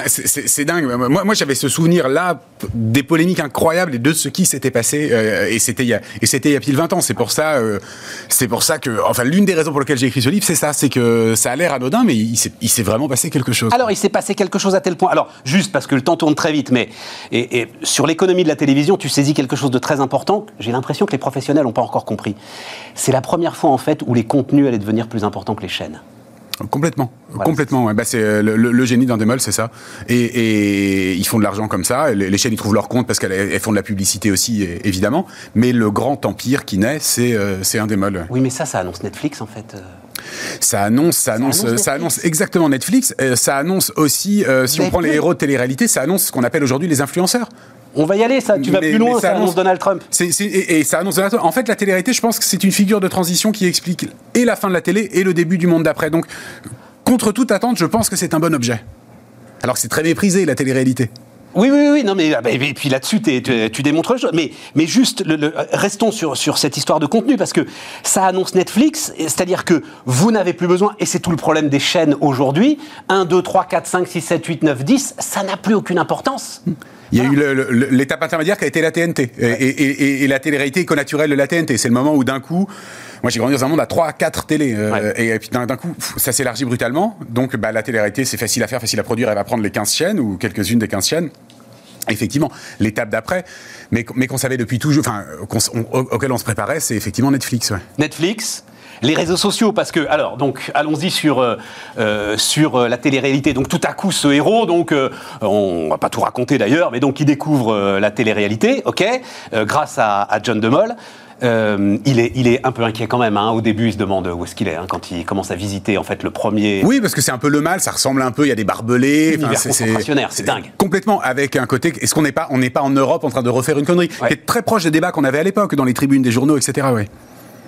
Speaker 4: C'est dingue. Moi, moi j'avais ce souvenir-là des polémiques incroyables et de ce qui s'était passé. Euh, et c'était il y a et c'était il y a pile 20 ans. C'est pour ça, euh, c'est pour ça que, enfin, l'une des raisons pour lesquelles j'ai écrit ce livre, c'est ça, c'est que ça a l'air anodin, mais il s'est vraiment passé quelque chose.
Speaker 1: Alors, il s'est passé quelque chose à tel point. Alors, juste parce que le temps tourne très vite, mais et, et sur l'économie de la télévision, tu saisis quelque chose de très important. J'ai l'impression que les professionnels n'ont pas encore compris. C'est la première fois en fait où les contenus allaient devenir plus importants que les chaînes.
Speaker 4: Complètement, complètement. Bah, c'est euh, le, génie d'un démol, c'est ça. Et, ils font de l'argent comme ça. Les, chaînes, ils trouvent leur compte parce qu'elles font de la publicité aussi, évidemment. Mais le grand empire qui naît, c'est euh, un démol.
Speaker 1: Oui, mais ça, ça annonce Netflix en fait. Euh.
Speaker 4: Ça annonce, ça annonce, ça annonce, exactement Netflix. ça annonce aussi, si on prend les héros de télé-réalité, ça annonce ce qu'on appelle aujourd'hui les influenceurs.
Speaker 1: On va y aller, ça. Tu vas plus loin, ça, annonce Donald Trump.
Speaker 4: et, ça annonce Donald Trump. En fait, la télé-réalité, je pense que c'est une figure de transition qui explique et la fin de la télé et le début du monde d'après. Donc, contre toute attente, je pense que c'est un bon objet. Alors que c'est très méprisé, la télé-réalité.
Speaker 1: Oui, oui, oui, non, mais, ah, et puis là-dessus, tu, démontres le Mais, mais juste, le, restons sur, sur cette histoire de contenu, parce que ça annonce Netflix, c'est-à-dire que vous n'avez plus besoin, et c'est tout le problème des chaînes aujourd'hui, 1, 2, 3, 4, 5, 6, 7, 8, 9, 10, ça n'a plus aucune importance.
Speaker 4: Il y a eu l'étape intermédiaire qui a été la TNT. Et, la télé-réalité naturelle de la TNT. C'est le moment où d'un coup, moi j'ai grandi dans un monde à 3 à 4 télé. Euh, et, puis d'un coup, ça s'élargit brutalement. Donc bah, la télé-réalité, c'est facile à faire, facile à produire. Elle va prendre les 15 chaînes ou quelques-unes des 15 chaînes. Effectivement, l'étape d'après, mais, mais qu'on savait depuis toujours, enfin, auquel on se préparait, c'est effectivement Netflix.
Speaker 1: Netflix, les réseaux sociaux, parce que, alors, donc, allons-y sur, euh, euh, sur euh, la télé-réalité. Donc, tout à coup, ce héros, donc, on va pas tout raconter d'ailleurs, mais donc, il découvre la télé-réalité, ok, grâce à, John DeMol. il, est, il est un peu inquiet quand même. Hein. Au début, il se demande où est-ce qu'il est hein, quand il commence à visiter en fait le premier.
Speaker 4: Oui, parce que c'est un peu le mal. Ça ressemble un peu. Il y a des barbelés.
Speaker 1: c'est c'est dingue.
Speaker 4: Complètement. Avec un côté. Est-ce qu'on n'est pas, on n'est pas en Europe en train de refaire une connerie? Qui est très proche des débats qu'on avait à l'époque dans les tribunes des journaux, etc. Ouais.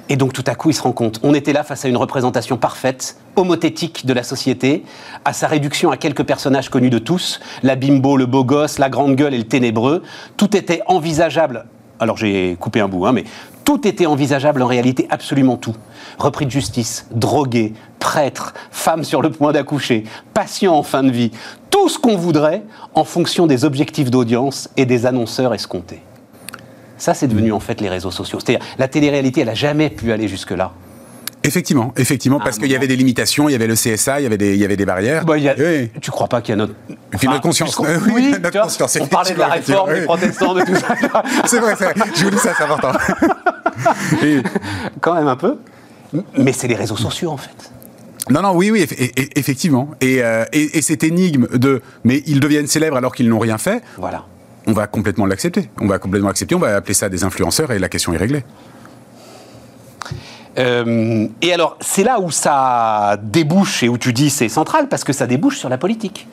Speaker 1: Et donc tout à coup, il se rend compte, on était là face à une représentation parfaite, homothétique de la société, à sa réduction à quelques personnages connus de tous, la bimbo, le beau gosse, la grande gueule et le ténébreux. Tout était envisageable. Alors j'ai coupé un bout, hein, mais tout était envisageable en réalité, absolument tout. Repris de justice, drogué, prêtre, femme sur le point d'accoucher, patient en fin de vie, tout ce qu'on voudrait en fonction des objectifs d'audience et des annonceurs escomptés. Ça, c'est devenu en fait les réseaux sociaux. C'est-à-dire, la télé-réalité, elle n'a jamais pu aller jusque-là.
Speaker 4: Effectivement, effectivement, parce qu'il y avait des limitations, il y avait le CSA, il y avait des, il y avait des barrières.
Speaker 1: Bah, y Tu crois pas qu'il y a notre,
Speaker 4: enfin, notre conscience
Speaker 1: Oui, notre conscience. On parlait de la réforme des protestants, de tout ça.
Speaker 4: c'est vrai, c'est vrai. Je vous dis ça, c'est important.
Speaker 1: Quand même un peu. Mais c'est les réseaux sociaux, en fait.
Speaker 4: Non, non, oui, oui, effectivement. Et, euh, et, et, cette énigme de mais ils deviennent célèbres alors qu'ils n'ont rien fait.
Speaker 1: Voilà
Speaker 4: on va complètement l'accepter. On va complètement accepter, on va appeler ça des influenceurs et la question est réglée.
Speaker 1: Euh, et alors, c'est là où ça débouche et où tu dis c'est central parce que ça débouche sur la politique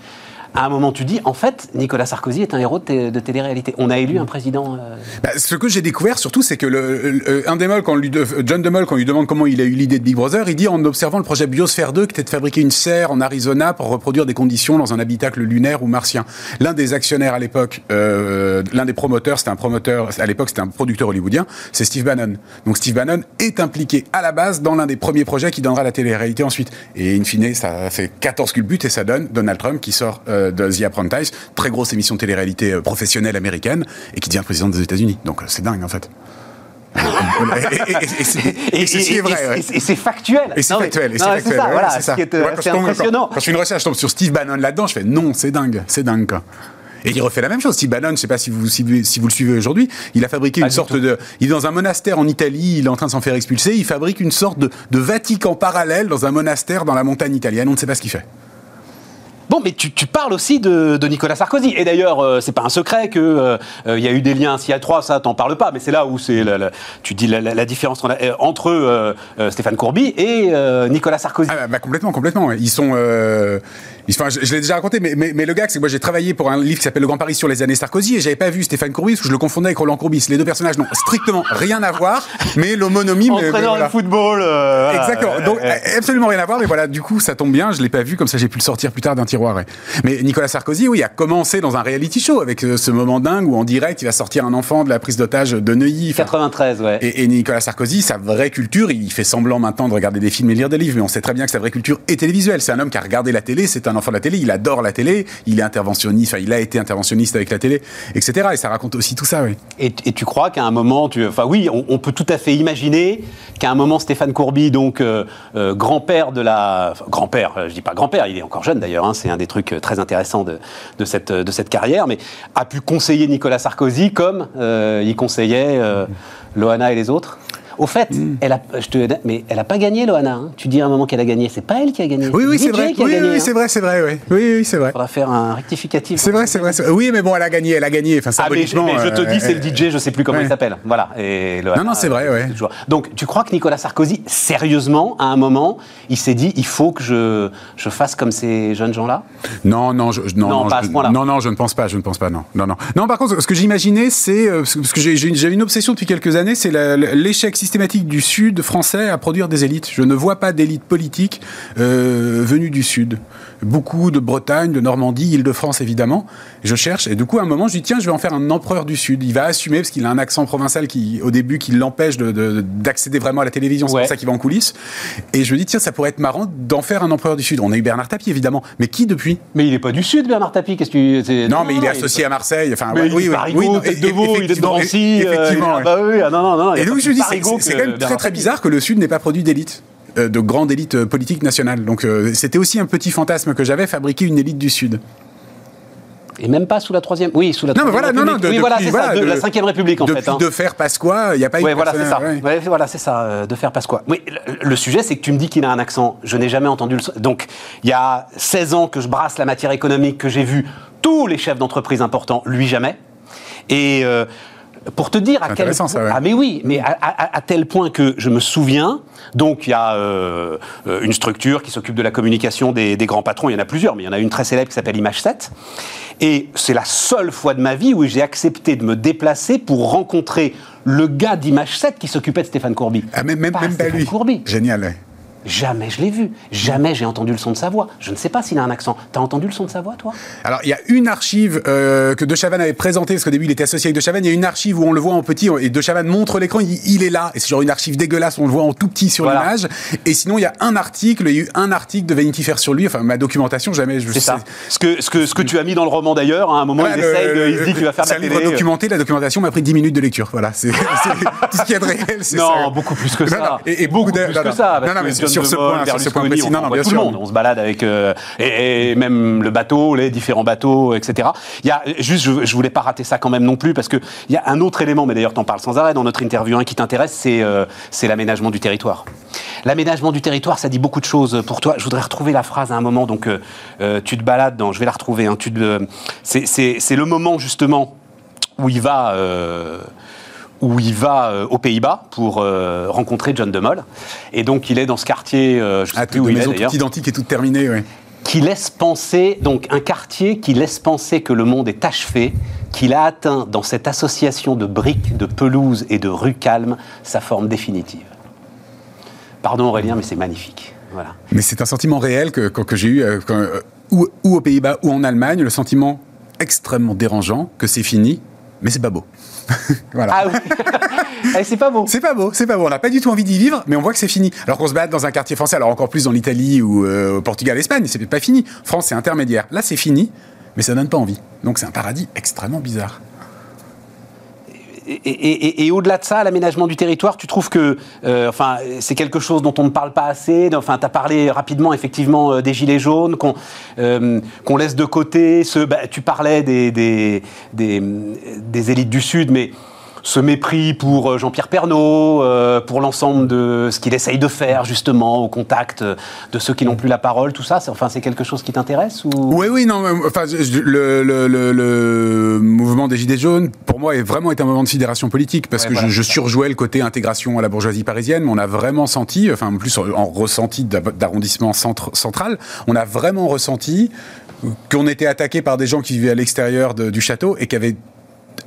Speaker 1: à un moment, tu dis, en fait, Nicolas Sarkozy est un héros de, de télé-réalité. On a élu un président. Euh,
Speaker 4: bah, ce que j'ai découvert surtout, c'est que un des quand John DeMol, quand on lui demande comment il a eu l'idée de Big Brother, il dit en observant le projet Biosphère 2, qui était de fabriquer une serre en Arizona pour reproduire des conditions dans un habitacle lunaire ou martien. L'un des actionnaires à l'époque, euh, l'un des promoteurs, c'était un promoteur, à l'époque c'était un producteur hollywoodien, c'est Steve Bannon. Donc Steve Bannon est impliqué à la base dans l'un des premiers projets qui donnera la télé-réalité ensuite. Et in fine, ça fait 14 culbutes et ça donne Donald Trump qui sort euh, euh, de The Apprentice, très grosse émission télé-réalité euh, professionnelle américaine, et qui devient président des États-Unis. Donc euh, c'est dingue en fait.
Speaker 1: et c'est vrai. Et c'est factuel.
Speaker 4: Et c'est factuel. C'est ça,
Speaker 1: voilà, ce qui est, impressionnant.
Speaker 4: Quand, je fais une recherche, je tombe sur Steve Bannon là-dedans, je fais non, c'est dingue, c'est dingue. Et il refait la même chose. Steve Bannon, je ne sais pas si vous, si le suivez aujourd'hui, il a fabriqué une sorte de. Il est dans un monastère en Italie, il est en train de s'en faire expulser, il fabrique une sorte de Vatican parallèle dans un monastère dans la montagne italienne. On ne sait pas ce qu'il fait.
Speaker 1: Bon, mais tu, parles aussi de, Nicolas Sarkozy. Et d'ailleurs, euh, c'est pas un secret qu'il euh, euh, y a eu des liens à 3, ça, t'en parles pas. Mais c'est là où c'est tu dis la, différence entre Stéphane Courby et Nicolas Sarkozy.
Speaker 4: Ah, bah, complètement, complètement. Ils sont. Enfin, je, l'ai déjà raconté, mais, mais, le gars, c'est que moi j'ai travaillé pour un livre qui s'appelle Le Grand Paris sur les années Sarkozy et j'avais pas vu Stéphane Courbis parce que je le confondais avec Roland Courbis. Les deux personnages n'ont strictement rien à voir, mais l'homonymie.
Speaker 1: Entraîneur de football.
Speaker 4: Exactement. Donc absolument rien à voir, mais voilà, du coup ça tombe bien, je l'ai pas vu, comme ça j'ai pu le sortir plus tard d'un tiroir. Mais Nicolas Sarkozy, oui, a commencé dans un reality show avec euh, ce moment dingue où en direct il va sortir un enfant de la prise d'otage de Neuilly.
Speaker 1: 93, ouais.
Speaker 4: Et, Nicolas Sarkozy, sa vraie culture, il fait semblant maintenant de regarder des films et lire des livres, mais on sait très bien que sa vraie culture est télévisuelle. C'est un homme qui a regardé la télé, c'est un de la télé, il adore la télé, il est interventionniste, il a été interventionniste avec la télé, etc. Et ça raconte aussi tout ça, oui.
Speaker 1: Et, tu crois qu'à un moment, tu, enfin oui, on, peut tout à fait imaginer qu'à un moment Stéphane Courby, donc euh, euh, grand-père de la, grand-père, je dis pas grand-père, il est encore jeune d'ailleurs, hein, c'est un des trucs très intéressants de, de, cette, de cette carrière, mais a pu conseiller Nicolas Sarkozy comme euh, il conseillait euh, Loana et les autres? Au fait, mm. elle a, je te, mais elle a pas gagné, Loana. Hein. Tu dis à un moment qu'elle a gagné. C'est pas elle qui a gagné.
Speaker 4: Oui, oui, c'est vrai. Oui, oui, hein. c'est vrai, c'est vrai. Oui, oui, oui c'est vrai. Il
Speaker 1: faudra faire un rectificatif.
Speaker 4: C'est vrai, c'est vrai, Oui, mais bon, elle a gagné, elle a gagné. Enfin,
Speaker 1: ah, mais, je te dis, c'est le DJ, je sais plus comment il s'appelle. Voilà. Et
Speaker 4: non, non, c'est vrai, ouais.
Speaker 1: Donc, tu crois que Nicolas Sarkozy, sérieusement, à un moment, il s'est dit, il faut que je, je fasse comme ces jeunes gens-là?
Speaker 4: Non, non, je, non, non, pas à ce point-là. Non, non, je ne pense pas, je ne pense pas, non, non, non. Non, par contre, ce que j'imaginais, c'est euh, parce que j'ai une obsession depuis quelques années, c'est l'échec du Sud français à produire des élites. Je ne vois pas d'élite politique euh, venue du Sud. Beaucoup de Bretagne, de Normandie, Île-de-France évidemment. Je cherche et du coup à un moment je dis tiens je vais en faire un empereur du Sud. Il va assumer parce qu'il a un accent provincial qui au début qui l'empêche d'accéder de, vraiment à la télévision. C'est pour ça qu'il va en coulisses. Et je me dis tiens ça pourrait être marrant d'en faire un empereur du Sud. On a eu Bernard Tapie évidemment, mais qui depuis?
Speaker 1: Mais il n'est pas du Sud Bernard Tapie. Qu'est-ce
Speaker 4: que tu... Non, mais il est associé à Marseille. Enfin
Speaker 1: mais oui, oui, oui, non, de il est de. Effectivement. Euh, bah oui, ah, non, non, non.
Speaker 4: Et donc je dis c'est quand même très très bizarre que le Sud n'ait pas produit d'élite. Euh, de grande élite euh, politique nationale. Donc euh, c'était aussi un petit fantasme que j'avais, fabriquer une élite du Sud.
Speaker 1: Et même pas sous la troisième. Oui, sous la
Speaker 4: non,
Speaker 1: troisième.
Speaker 4: Voilà, non, non,
Speaker 1: oui, voilà, c'est ça, de, la cinquième République en
Speaker 4: depuis
Speaker 1: fait. Hein.
Speaker 4: De faire Pasqua, il n'y a pas eu.
Speaker 1: Ouais, voilà, c'est ça. Ouais. voilà, c'est ça, de faire Pasqua. Oui, le, le sujet, c'est que tu me dis qu'il a un accent. Je n'ai jamais entendu le. Donc, il y a 16 ans que je brasse la matière économique, que j'ai vu tous les chefs d'entreprise importants, lui jamais. Et euh, pour te dire à quel point,
Speaker 4: ça, ouais.
Speaker 1: ah mais oui, mais à, à, à, tel point que je me souviens. Donc il y a euh, une structure qui s'occupe de la communication des, des, grands patrons. Il y en a plusieurs, mais il y en a une très célèbre qui s'appelle Image 7. Et c'est la seule fois de ma vie où j'ai accepté de me déplacer pour rencontrer le gars d'Image 7 qui s'occupait de Stéphane Courby.
Speaker 4: Ah, même, même,
Speaker 1: pas
Speaker 4: même pas
Speaker 1: Stéphane
Speaker 4: lui.
Speaker 1: Courby.
Speaker 4: Génial. Ouais.
Speaker 1: Jamais je l'ai vu. Jamais j'ai entendu le son de sa voix. Je ne sais pas s'il a un accent. T'as entendu le son de sa voix, toi?
Speaker 4: Alors, il y a une archive euh, que De Chavannes avait présentée, parce qu'au début, il était associé avec De Chavannes. Il y a une archive où on le voit en petit, et De Chavannes montre l'écran, il, il, est là. Et c'est genre une archive dégueulasse, on le voit en tout petit sur
Speaker 1: Voilà.
Speaker 4: l'image. Et sinon, il y a un article, il y a eu un article de Vanity Fair sur lui, enfin, ma documentation, jamais je
Speaker 1: C'est
Speaker 4: sais.
Speaker 1: ça. Ce que, ce, que, ce que tu as mis dans le roman d'ailleurs, à un moment, il
Speaker 4: le-
Speaker 1: essaye, de- il se dit qu'il va faire de la
Speaker 4: un livre
Speaker 1: télé.
Speaker 4: documenté, la documentation m'a pris 10 minutes de lecture. Voilà, c'est tout ce qu'il y a de réel, c'est ça.
Speaker 1: Non, beaucoup plus que ça.
Speaker 4: Non, non, et, et
Speaker 1: beaucoup plus
Speaker 4: non,
Speaker 1: que
Speaker 4: non.
Speaker 1: ça.
Speaker 4: Sur ce point, sur ce point précis,
Speaker 1: on
Speaker 4: non, bien
Speaker 1: tout
Speaker 4: sûr.
Speaker 1: le monde. On se balade avec euh, et, et même le bateau, les différents bateaux, etc. Il y a juste, je, je voulais pas rater ça quand même non plus parce que il y a un autre élément, mais d'ailleurs t'en parles sans arrêt dans notre interview, un qui t'intéresse, c'est euh, c'est l'aménagement du territoire. L'aménagement du territoire, ça dit beaucoup de choses pour toi. Je voudrais retrouver la phrase à un moment, donc euh, tu te balades dans, je vais la retrouver. Hein, tu c'est le moment justement où il va. euh, où il va euh, aux Pays-Bas pour euh, rencontrer John de Mol. Et donc il est dans ce quartier, euh, je sais
Speaker 4: Ah,
Speaker 1: plus où il est d'ailleurs,
Speaker 4: identique et toute terminée, oui.
Speaker 1: qui laisse penser, donc un quartier qui laisse penser que le monde est achevé, qu'il a atteint dans cette association de briques, de pelouses et de rues calmes sa forme définitive. Pardon Aurélien, mais c'est magnifique. Voilà.
Speaker 4: Mais c'est un sentiment réel que, que, que j'ai eu, quand, euh, ou, ou aux Pays-Bas ou en Allemagne, le sentiment extrêmement dérangeant que c'est fini, mais c'est pas beau. voilà.
Speaker 1: Ah oui Eh, C'est pas beau.
Speaker 4: C'est pas beau, c'est pas beau. On n'a pas du tout envie d'y vivre, mais on voit que c'est fini. Alors qu'on se balade dans un quartier français, alors encore plus dans l'Italie ou euh, au Portugal, Espagne, c'est pas fini. France, c'est intermédiaire. Là, c'est fini, mais ça donne pas envie. Donc c'est un paradis extrêmement bizarre.
Speaker 1: Et, au-delà de ça, l'aménagement du territoire, tu trouves que euh, enfin, c'est quelque chose dont on ne parle pas assez Enfin, tu as parlé rapidement, effectivement, euh, des Gilets jaunes, qu'on euh, qu'on laisse de côté. Ce, bah, tu parlais des élites du Sud, mais ce mépris pour euh, Jean-Pierre Pernaud, euh, pour l'ensemble de ce qu'il essaye de faire, justement, au contact de ceux qui n'ont plus la parole, tout ça, c'est enfin, c'est quelque chose qui t'intéresse ou...
Speaker 4: Oui, oui, non. Enfin, le, le, le, le mouvement des Gilets jaunes, pour moi, est vraiment été un moment de sidération politique parce
Speaker 1: Ouais,
Speaker 4: que
Speaker 1: voilà,
Speaker 4: je, surjouais le côté intégration à la bourgeoisie parisienne, mais on a vraiment senti, enfin, en plus en ressenti d'arrondissement centre- central, on a vraiment ressenti qu'on était attaqué par des gens qui vivaient à l'extérieur du château et qui avaient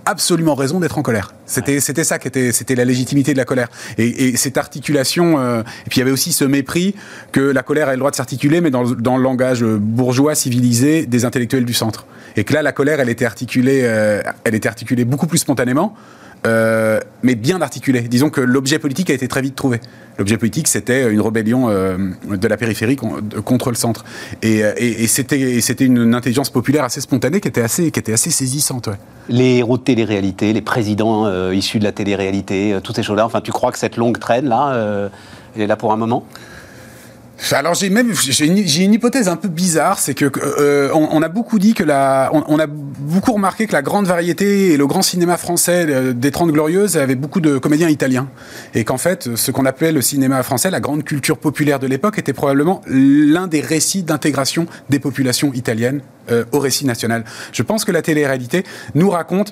Speaker 4: absolument raison d'être en colère. C'était c'était ça qui était c'était la légitimité de la colère. Et, et cette articulation euh, et puis il y avait aussi ce mépris que la colère a le droit de s'articuler mais dans, le- dans le langage bourgeois civilisé des intellectuels du centre. Et que là la colère elle était articulée euh, elle était articulée beaucoup plus spontanément euh, mais bien articulée. Disons que l'objet politique a été très vite trouvé. L'objet politique, c'était une rébellion euh, de la périphérie contre le centre. Et, euh, c'était une, intelligence populaire assez spontanée qui était assez, saisissante.
Speaker 1: les héros de télé-réalité, les présidents euh, issus de la télé-réalité, euh, toutes ces choses-là. Enfin, tu crois que cette longue traîne, là, euh, elle est là pour un moment?
Speaker 4: Alors j'ai même j'ai une, hypothèse un peu bizarre, c'est que euh, on, a beaucoup dit que la, on, a beaucoup remarqué que la grande variété et le grand cinéma français euh, des Trente Glorieuses avait beaucoup de comédiens italiens, et qu'en fait ce qu'on appelait le cinéma français, la grande culture populaire de l'époque, était probablement l'un des récits d'intégration des populations italiennes euh, au récit national. Je pense que la télé-réalité nous raconte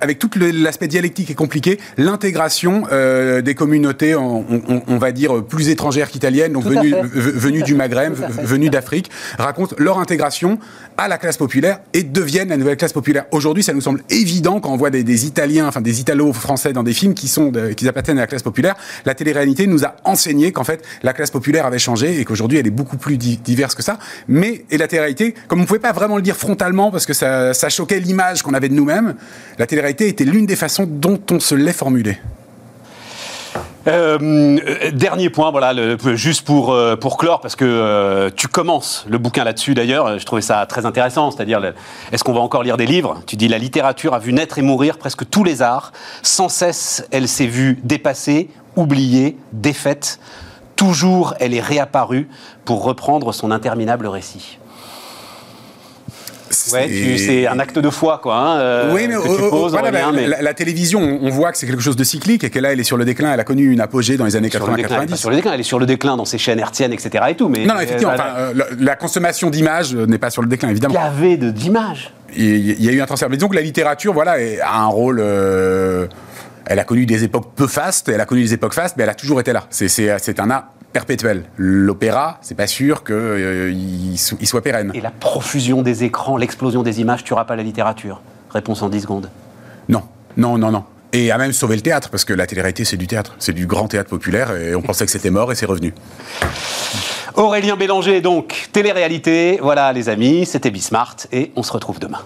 Speaker 4: avec tout l'aspect dialectique et compliqué, l'intégration euh, des communautés, on, on- on va dire, plus étrangères qu'italiennes, donc venues, du. Maghreb, venues d'Afrique, racontent leur intégration à la classe populaire et deviennent la nouvelle classe populaire. Aujourd'hui, ça nous semble évident quand on voit des, des Italiens, enfin des Italo-français dans des films qui sont de, qui appartiennent à la classe populaire. La télé-réalité nous a enseigné qu'en fait la classe populaire avait changé et qu'aujourd'hui elle est beaucoup plus diverse que ça. Mais et la télé-réalité, comme on pouvait pas vraiment le dire frontalement parce que ça, ça choquait l'image qu'on avait de nous-mêmes, la télé-réalité était l'une des façons dont on se l'est formulé.
Speaker 1: Euh, dernier point, voilà, juste pour, euh, pour clore, parce que euh, tu commences le bouquin là-dessus d'ailleurs, je trouvais ça très intéressant, c'est-à-dire, est-ce qu'on va encore lire des livres? Tu dis, la littérature a vu naître et mourir presque tous les arts, sans cesse elle s'est vue dépassée, oubliée, défaite, toujours elle est réapparue pour reprendre son interminable récit. Ouais, c'est un acte de foi, quoi. Hein, euh,
Speaker 4: oui, mais, que tu poses, voilà, la, mais... La, la, télévision, on voit que c'est quelque chose de cyclique et que là, elle est sur le déclin. Elle a connu une apogée dans les années 80-90.
Speaker 1: Sur le déclin, elle est sur le déclin dans ses chaînes hertziennes, etc. Et tout, mais
Speaker 4: non, non effectivement, euh, enfin, euh, la, la, consommation d'images n'est pas sur le déclin, évidemment.
Speaker 1: Il y avait d'images.
Speaker 4: Il y a eu un transfert. Mais disons que la littérature, voilà, a un rôle. Euh, elle a connu des époques peu fastes, elle a connu des époques fastes, mais elle a toujours été là. C'est un art perpétuel. L'opéra, c'est pas sûr qu'il euh, il soit pérenne.
Speaker 1: Et la profusion des écrans, l'explosion des images, tu pas la littérature? Réponse en 10 secondes.
Speaker 4: Non, non, non, non. Et a même sauvé le théâtre, parce que la télé-réalité, c'est du théâtre. C'est du grand théâtre populaire, et on pensait que c'était mort, et c'est revenu.
Speaker 1: Aurélien Bélanger, donc, télé-réalité. Voilà, les amis, c'était Bismart, et on se retrouve demain.